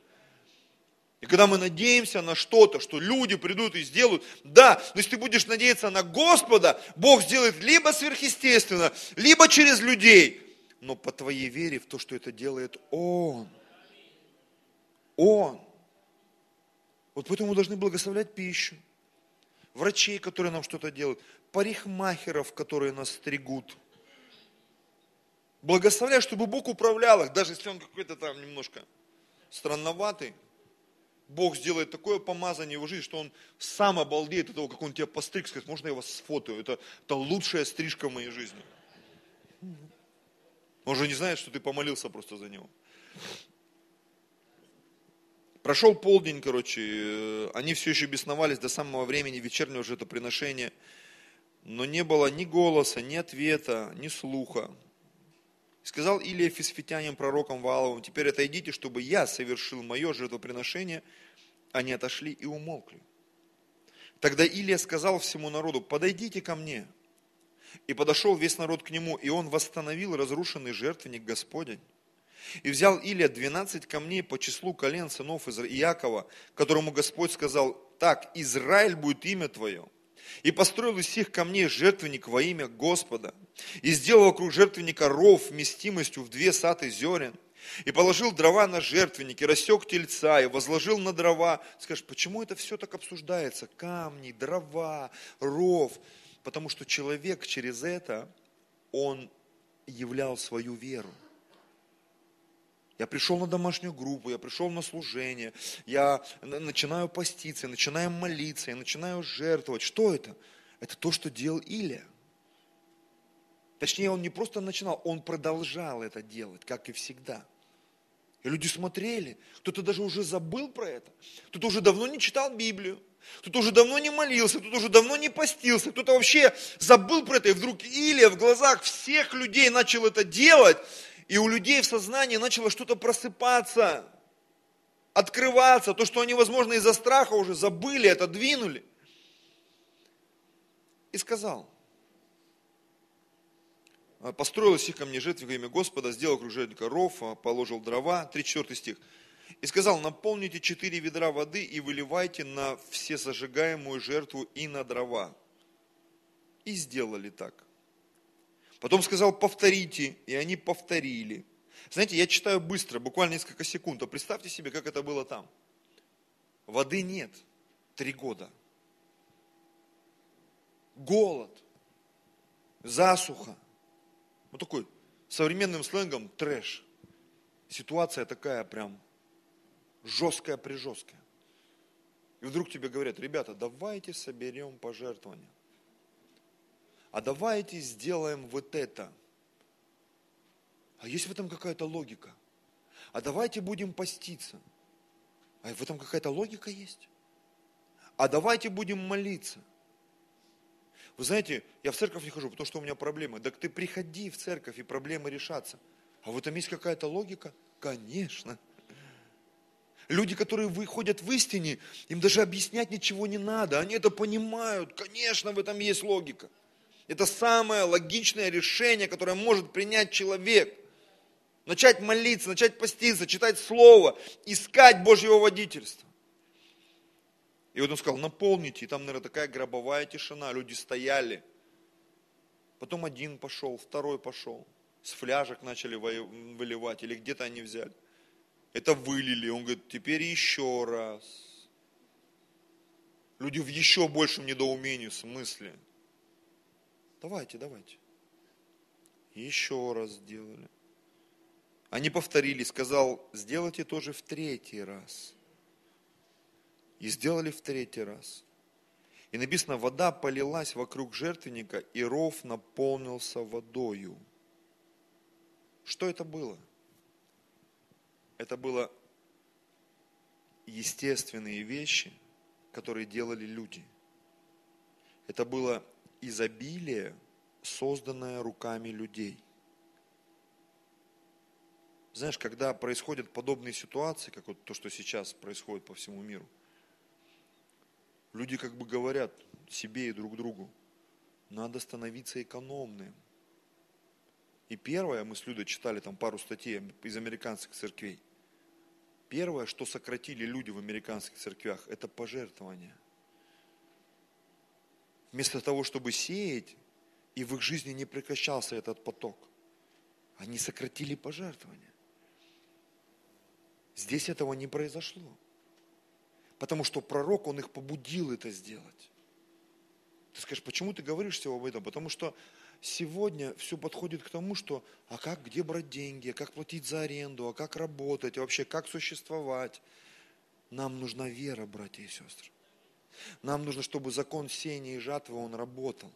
И когда мы надеемся на что-то, что люди придут и сделают, да, но если ты будешь надеяться на Господа, Бог сделает либо сверхъестественно, либо через людей но по твоей вере в то, что это делает Он. Он. Вот поэтому мы должны благословлять пищу, врачей, которые нам что-то делают, парикмахеров, которые нас стригут. Благословляй, чтобы Бог управлял их, даже если он какой-то там немножко странноватый. Бог сделает такое помазание в его жизни, что он сам обалдеет от того, как он тебя постриг, скажет, можно я вас сфотою, это, это лучшая стрижка в моей жизни. Он же не знает, что ты помолился просто за него. Прошел полдень, короче, э, они все еще бесновались до самого времени вечернего жертвоприношения, но не было ни голоса, ни ответа, ни слуха. Сказал Илия фисфитянам, пророкам Вааловым, теперь отойдите, чтобы я совершил мое жертвоприношение. Они отошли и умолкли. Тогда Илия сказал всему народу, подойдите ко мне. И подошел весь народ к нему, и он восстановил разрушенный жертвенник Господень. И взял Илия 12 камней по числу колен сынов из Иакова, которому Господь сказал, так, Израиль будет имя твое. И построил из всех камней жертвенник во имя Господа. И сделал вокруг жертвенника ров вместимостью в две саты зерен. И положил дрова на жертвенник, и рассек тельца, и возложил на дрова. Скажешь, почему это все так обсуждается? Камни, дрова, ров. Потому что человек через это, он являл свою веру. Я пришел на домашнюю группу, я пришел на служение, я начинаю поститься, я начинаю молиться, я начинаю жертвовать. Что это? Это то, что делал Илия. Точнее, он не просто начинал, он продолжал это делать, как и всегда. И люди смотрели. Кто-то даже уже забыл про это. Кто-то уже давно не читал Библию. Кто-то уже давно не молился, кто-то уже давно не постился, кто-то вообще забыл про это. И вдруг Илия в глазах всех людей начал это делать. И у людей в сознании начало что-то просыпаться, открываться. То, что они, возможно, из-за страха уже забыли, отодвинули. И сказал, построил сих ко мне жертвенник во имя Господа, сделал круг жертвенника ров, положил дрова, 34 стих. И сказал, наполните четыре ведра воды и выливайте на все зажигаемую жертву и на дрова. И сделали так. Потом сказал, повторите, и они повторили. Знаете, я читаю быстро, буквально несколько секунд, а представьте себе, как это было там. Воды нет, три года. Голод, засуха. Вот такой современным сленгом трэш. Ситуация такая прям жесткая-прижесткая. И вдруг тебе говорят, ребята, давайте соберем пожертвования. А давайте сделаем вот это. А есть в этом какая-то логика? А давайте будем поститься. А в этом какая-то логика есть? А давайте будем молиться. Вы знаете, я в церковь не хожу, потому что у меня проблемы. Так ты приходи в церковь, и проблемы решатся. А в этом есть какая-то логика? Конечно. Люди, которые выходят в истине, им даже объяснять ничего не надо. Они это понимают. Конечно, в этом есть логика. Это самое логичное решение, которое может принять человек. Начать молиться, начать поститься, читать Слово, искать Божьего водительства. И вот он сказал, наполните. И там, наверное, такая гробовая тишина. Люди стояли. Потом один пошел, второй пошел. С фляжек начали выливать. Или где-то они взяли это вылили. Он говорит, теперь еще раз. Люди в еще большем недоумении, смысле. Давайте, давайте. Еще раз сделали. Они повторили, сказал, сделайте тоже в третий раз. И сделали в третий раз. И написано, вода полилась вокруг жертвенника, и ров наполнился водою. Что это было? Это было естественные вещи, которые делали люди. Это было изобилие, созданное руками людей. Знаешь, когда происходят подобные ситуации, как вот то, что сейчас происходит по всему миру, люди как бы говорят себе и друг другу, надо становиться экономным. И первое, мы с Людой читали там пару статей из американских церквей, Первое, что сократили люди в американских церквях, это пожертвования. Вместо того, чтобы сеять, и в их жизни не прекращался этот поток, они сократили пожертвования. Здесь этого не произошло. Потому что пророк, он их побудил это сделать. Ты скажешь, почему ты говоришь всего об этом? Потому что сегодня все подходит к тому, что а как, где брать деньги, а как платить за аренду, а как работать, а вообще как существовать. Нам нужна вера, братья и сестры. Нам нужно, чтобы закон сеяния и жатвы, он работал.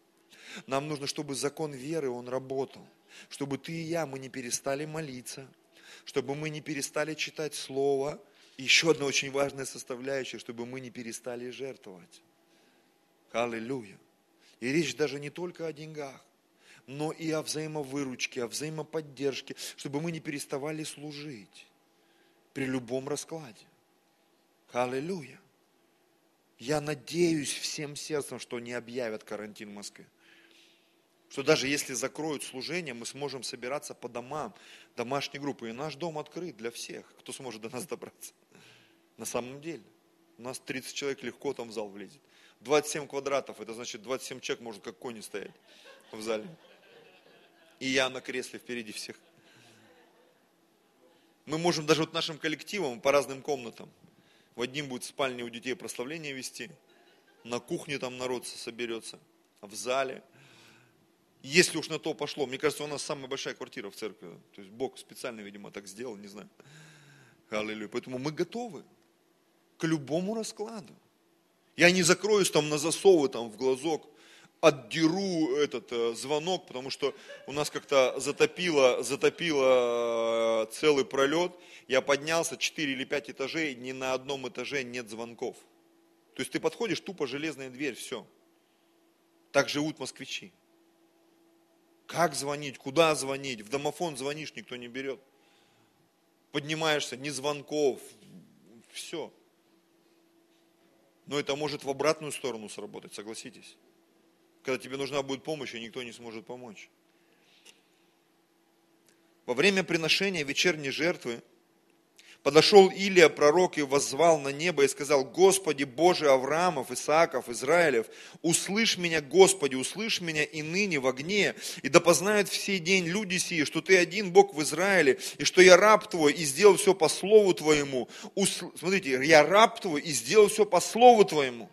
Нам нужно, чтобы закон веры, он работал. Чтобы ты и я, мы не перестали молиться, чтобы мы не перестали читать Слово. И еще одна очень важная составляющая, чтобы мы не перестали жертвовать. Аллилуйя. И речь даже не только о деньгах но и о взаимовыручке, о взаимоподдержке, чтобы мы не переставали служить при любом раскладе. Аллилуйя. Я надеюсь всем сердцем, что не объявят карантин в Москве. Что даже если закроют служение, мы сможем собираться по домам, домашней группы. И наш дом открыт для всех, кто сможет до нас добраться. На самом деле. У нас 30 человек легко там в зал влезет. 27 квадратов, это значит 27 человек может как кони стоять в зале. И я на кресле впереди всех. Мы можем даже вот нашим коллективом по разным комнатам. В одним будет в спальне у детей прославление вести, на кухне там народ соберется, в зале. Если уж на то пошло, мне кажется, у нас самая большая квартира в церкви. То есть Бог специально, видимо, так сделал, не знаю. Аллилуйя. Поэтому мы готовы к любому раскладу. Я не закроюсь там на засовы там в глазок, отдеру этот э, звонок, потому что у нас как-то затопило, затопило э, целый пролет. Я поднялся 4 или 5 этажей, ни на одном этаже нет звонков. То есть ты подходишь, тупо железная дверь, все. Так живут москвичи. Как звонить, куда звонить, в домофон звонишь, никто не берет. Поднимаешься, ни звонков, все. Но это может в обратную сторону сработать, согласитесь когда тебе нужна будет помощь, и никто не сможет помочь. Во время приношения вечерней жертвы подошел Илия, пророк, и воззвал на небо и сказал, Господи Боже Авраамов, Исааков, Израилев, услышь меня, Господи, услышь меня и ныне в огне, и да познают в день люди сии, что Ты один Бог в Израиле, и что я раб Твой, и сделал все по слову Твоему. Усл... Смотрите, я раб Твой, и сделал все по слову Твоему.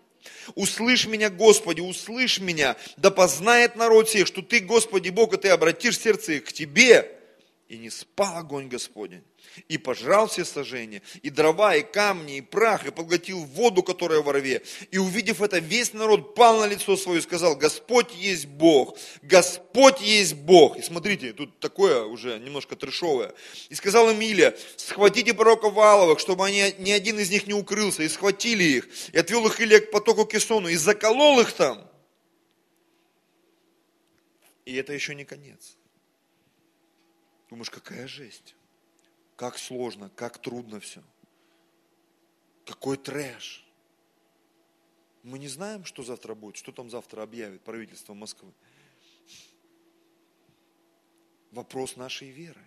Услышь меня, Господи, услышь меня, да познает народ сей, что Ты, Господи Бог, и Ты обратишь сердце их к Тебе. И не спал огонь Господень и пожрал все сожжения, и дрова, и камни, и прах, и поглотил воду, которая во рве. И увидев это, весь народ пал на лицо свое и сказал, Господь есть Бог, Господь есть Бог. И смотрите, тут такое уже немножко трешовое. И сказал им Илия, схватите пророка Валовых, чтобы они, ни один из них не укрылся, и схватили их, и отвел их Илия к потоку Кесону, и заколол их там. И это еще не конец. Думаешь, какая жесть как сложно, как трудно все. Какой трэш. Мы не знаем, что завтра будет, что там завтра объявит правительство Москвы. Вопрос нашей веры.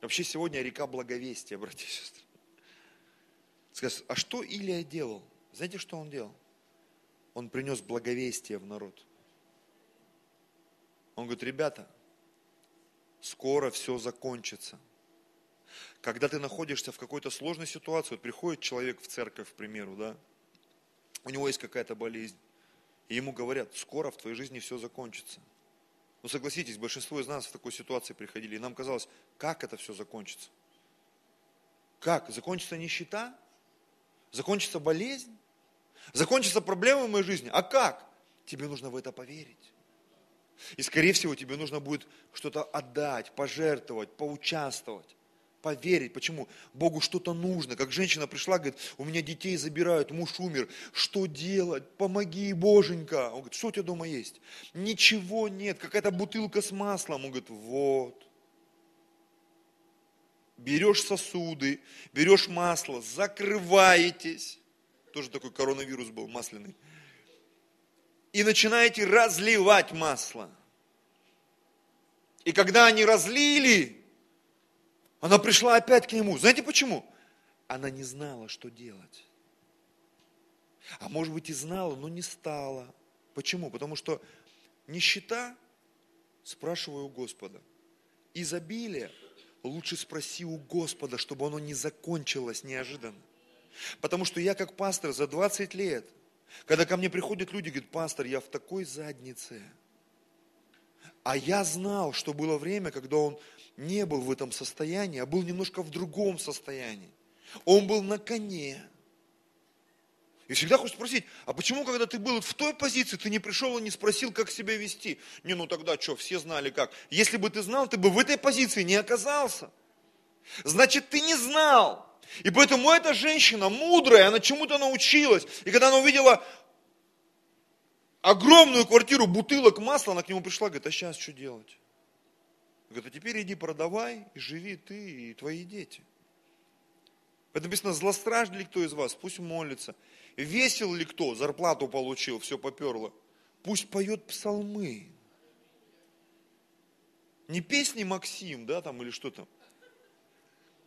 Вообще сегодня река благовестия, братья и сестры. Скажешь, а что Илия делал? Знаете, что он делал? Он принес благовестие в народ. Он говорит, ребята, скоро все закончится когда ты находишься в какой-то сложной ситуации, вот приходит человек в церковь, к примеру, да, у него есть какая-то болезнь, и ему говорят, скоро в твоей жизни все закончится. Ну согласитесь, большинство из нас в такой ситуации приходили, и нам казалось, как это все закончится? Как? Закончится нищета? Закончится болезнь? Закончится проблемы в моей жизни? А как? Тебе нужно в это поверить. И скорее всего тебе нужно будет что-то отдать, пожертвовать, поучаствовать поверить. Почему? Богу что-то нужно. Как женщина пришла, говорит, у меня детей забирают, муж умер. Что делать? Помоги, Боженька. Он говорит, что у тебя дома есть? Ничего нет, какая-то бутылка с маслом. Он говорит, вот. Берешь сосуды, берешь масло, закрываетесь. Тоже такой коронавирус был масляный. И начинаете разливать масло. И когда они разлили, она пришла опять к нему. Знаете почему? Она не знала, что делать. А может быть и знала, но не стала. Почему? Потому что нищета, спрашиваю у Господа. Изобилие, лучше спроси у Господа, чтобы оно не закончилось неожиданно. Потому что я как пастор за 20 лет, когда ко мне приходят люди, говорят, пастор, я в такой заднице. А я знал, что было время, когда он не был в этом состоянии, а был немножко в другом состоянии. Он был на коне. И всегда хочешь спросить, а почему, когда ты был в той позиции, ты не пришел и не спросил, как себя вести? Не, ну тогда что, все знали как. Если бы ты знал, ты бы в этой позиции не оказался. Значит, ты не знал. И поэтому эта женщина мудрая, она чему-то научилась. И когда она увидела огромную квартиру бутылок масла, она к нему пришла, говорит, а сейчас что делать? Говорит, а теперь иди продавай и живи ты и твои дети. Это написано, злостраж ли кто из вас, пусть молится. Весел ли кто, зарплату получил, все поперло. Пусть поет псалмы. Не песни Максим, да, там или что там.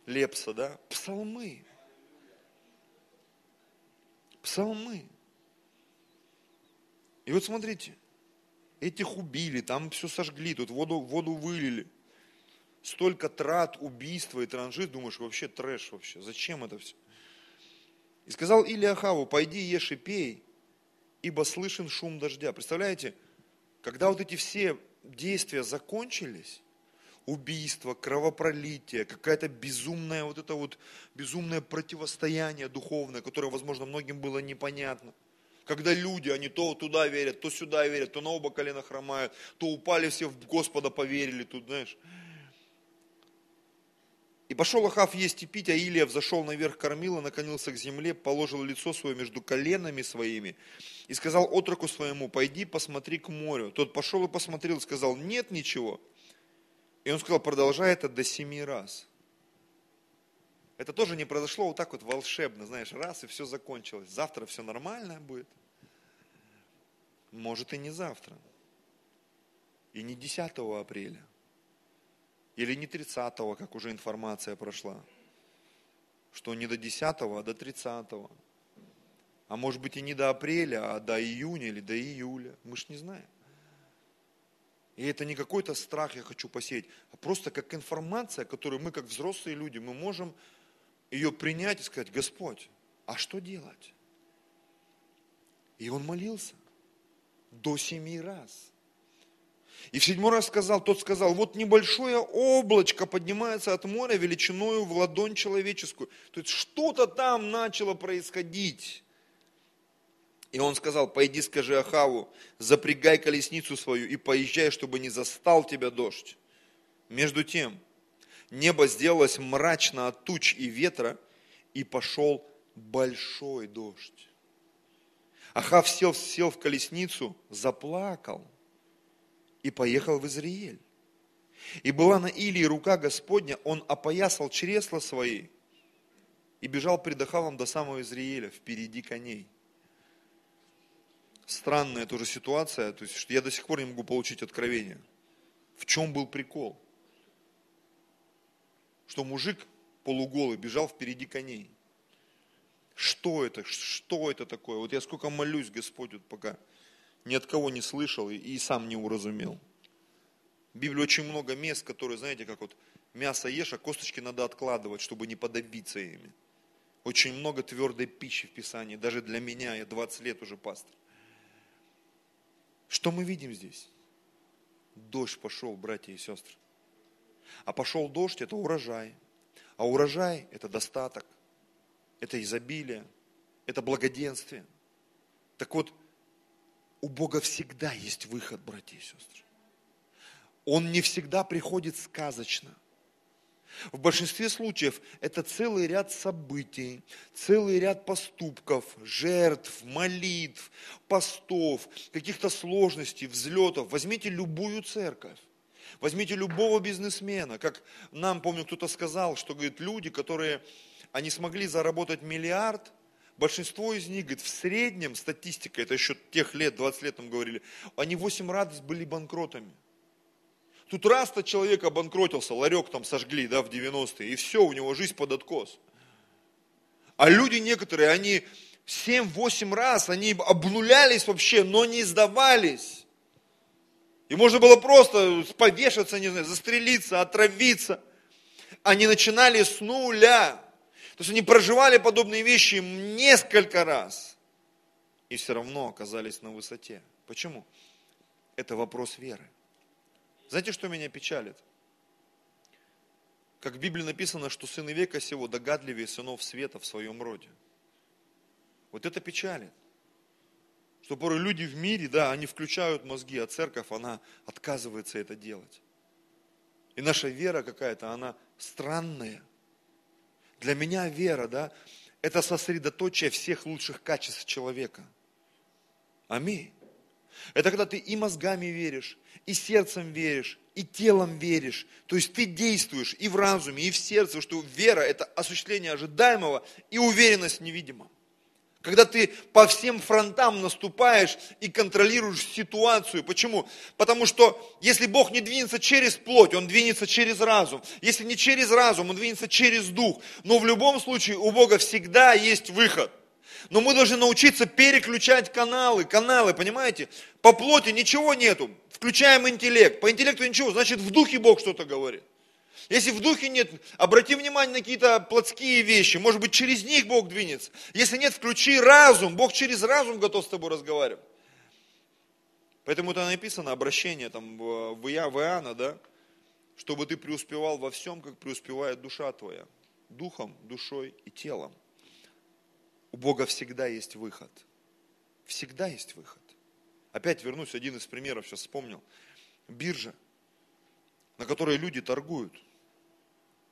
Лепса, да, псалмы. Псалмы. И вот смотрите, этих убили, там все сожгли, тут воду, воду вылили. Столько трат, убийства и транжит, думаешь, вообще трэш вообще, зачем это все? И сказал Илиахаву, пойди ешь и пей, ибо слышен шум дождя. Представляете, когда вот эти все действия закончились, убийство, кровопролитие, какая-то безумная вот это вот безумное противостояние духовное, которое, возможно, многим было непонятно. Когда люди, они то туда верят, то сюда верят, то на оба колена хромают, то упали все в Господа поверили тут, знаешь. И пошел Ахав есть и пить, а Илия взошел наверх кормила, наклонился к земле, положил лицо свое между коленами своими и сказал отроку своему, пойди посмотри к морю. Тот пошел и посмотрел, и сказал, нет ничего. И он сказал, продолжай это до семи раз. Это тоже не произошло вот так вот волшебно, знаешь, раз и все закончилось. Завтра все нормально будет. Может и не завтра. И не 10 апреля. Или не 30, как уже информация прошла. Что не до 10, а до 30. А может быть и не до апреля, а до июня или до июля. Мы ж не знаем. И это не какой-то страх я хочу посеять, а просто как информация, которую мы как взрослые люди, мы можем ее принять и сказать, Господь, а что делать? И он молился до семи раз. И в седьмой раз сказал, тот сказал, вот небольшое облачко поднимается от моря величиною в ладонь человеческую. То есть что-то там начало происходить. И он сказал, пойди скажи Ахаву, запрягай колесницу свою и поезжай, чтобы не застал тебя дождь. Между тем, небо сделалось мрачно от туч и ветра, и пошел большой дождь. Ахав сел, сел в колесницу, заплакал – и поехал в Израиль. И была на Илии рука Господня, он опоясал чресла свои и бежал пред Ахавом до самого Израиля, впереди коней. Странная тоже ситуация, то есть что я до сих пор не могу получить откровение. В чем был прикол? Что мужик полуголый бежал впереди коней. Что это? Что это такое? Вот я сколько молюсь, Господь, вот пока ни от кого не слышал и, и сам не уразумел. В Библии очень много мест, которые, знаете, как вот мясо ешь, а косточки надо откладывать, чтобы не подавиться ими. Очень много твердой пищи в Писании, даже для меня, я 20 лет уже пастор. Что мы видим здесь? Дождь пошел, братья и сестры. А пошел дождь, это урожай. А урожай – это достаток, это изобилие, это благоденствие. Так вот, у Бога всегда есть выход, братья и сестры. Он не всегда приходит сказочно. В большинстве случаев это целый ряд событий, целый ряд поступков, жертв, молитв, постов, каких-то сложностей, взлетов. Возьмите любую церковь. Возьмите любого бизнесмена, как нам, помню, кто-то сказал, что, говорит, люди, которые, они смогли заработать миллиард, Большинство из них, говорит, в среднем, статистика, это еще тех лет, 20 лет нам говорили, они 8 раз были банкротами. Тут раз-то человек обанкротился, ларек там сожгли, да, в 90-е, и все, у него жизнь под откос. А люди некоторые, они 7-8 раз, они обнулялись вообще, но не сдавались. И можно было просто повешаться, не знаю, застрелиться, отравиться. Они начинали с нуля. То есть они проживали подобные вещи несколько раз и все равно оказались на высоте. Почему? Это вопрос веры. Знаете, что меня печалит? Как в Библии написано, что сыны века сего догадливее сынов света в своем роде. Вот это печалит. Что порой люди в мире, да, они включают мозги, а церковь, она отказывается это делать. И наша вера какая-то, она странная. Для меня вера, да, это сосредоточие всех лучших качеств человека. Аминь. Это когда ты и мозгами веришь, и сердцем веришь, и телом веришь. То есть ты действуешь и в разуме, и в сердце, что вера – это осуществление ожидаемого и уверенность в невидимом. Когда ты по всем фронтам наступаешь и контролируешь ситуацию. Почему? Потому что если Бог не двинется через плоть, Он двинется через разум. Если не через разум, Он двинется через дух. Но в любом случае у Бога всегда есть выход. Но мы должны научиться переключать каналы, каналы, понимаете? По плоти ничего нету. Включаем интеллект. По интеллекту ничего, значит в духе Бог что-то говорит. Если в духе нет, обрати внимание на какие-то плотские вещи. Может быть, через них Бог двинется. Если нет, включи разум. Бог через разум готов с тобой разговаривать. Поэтому это написано, обращение там в Иоанна, да? Чтобы ты преуспевал во всем, как преуспевает душа твоя. Духом, душой и телом. У Бога всегда есть выход. всегда есть выход. Опять вернусь, один из примеров сейчас вспомнил. Биржа, на которой люди торгуют.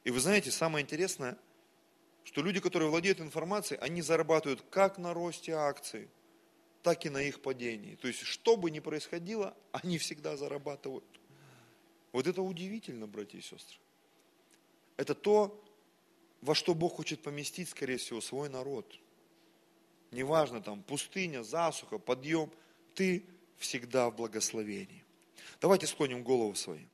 И вы знаете, самое интересное, что люди, которые владеют информацией, они зарабатывают как на росте акций, так и на их падении. То есть, что бы ни происходило, они всегда зарабатывают. Вот это удивительно, братья и сестры. Это то, во что Бог хочет поместить, скорее всего, свой народ. Неважно, там, пустыня, засуха, подъем, ты всегда в благословении. Давайте склоним голову свои.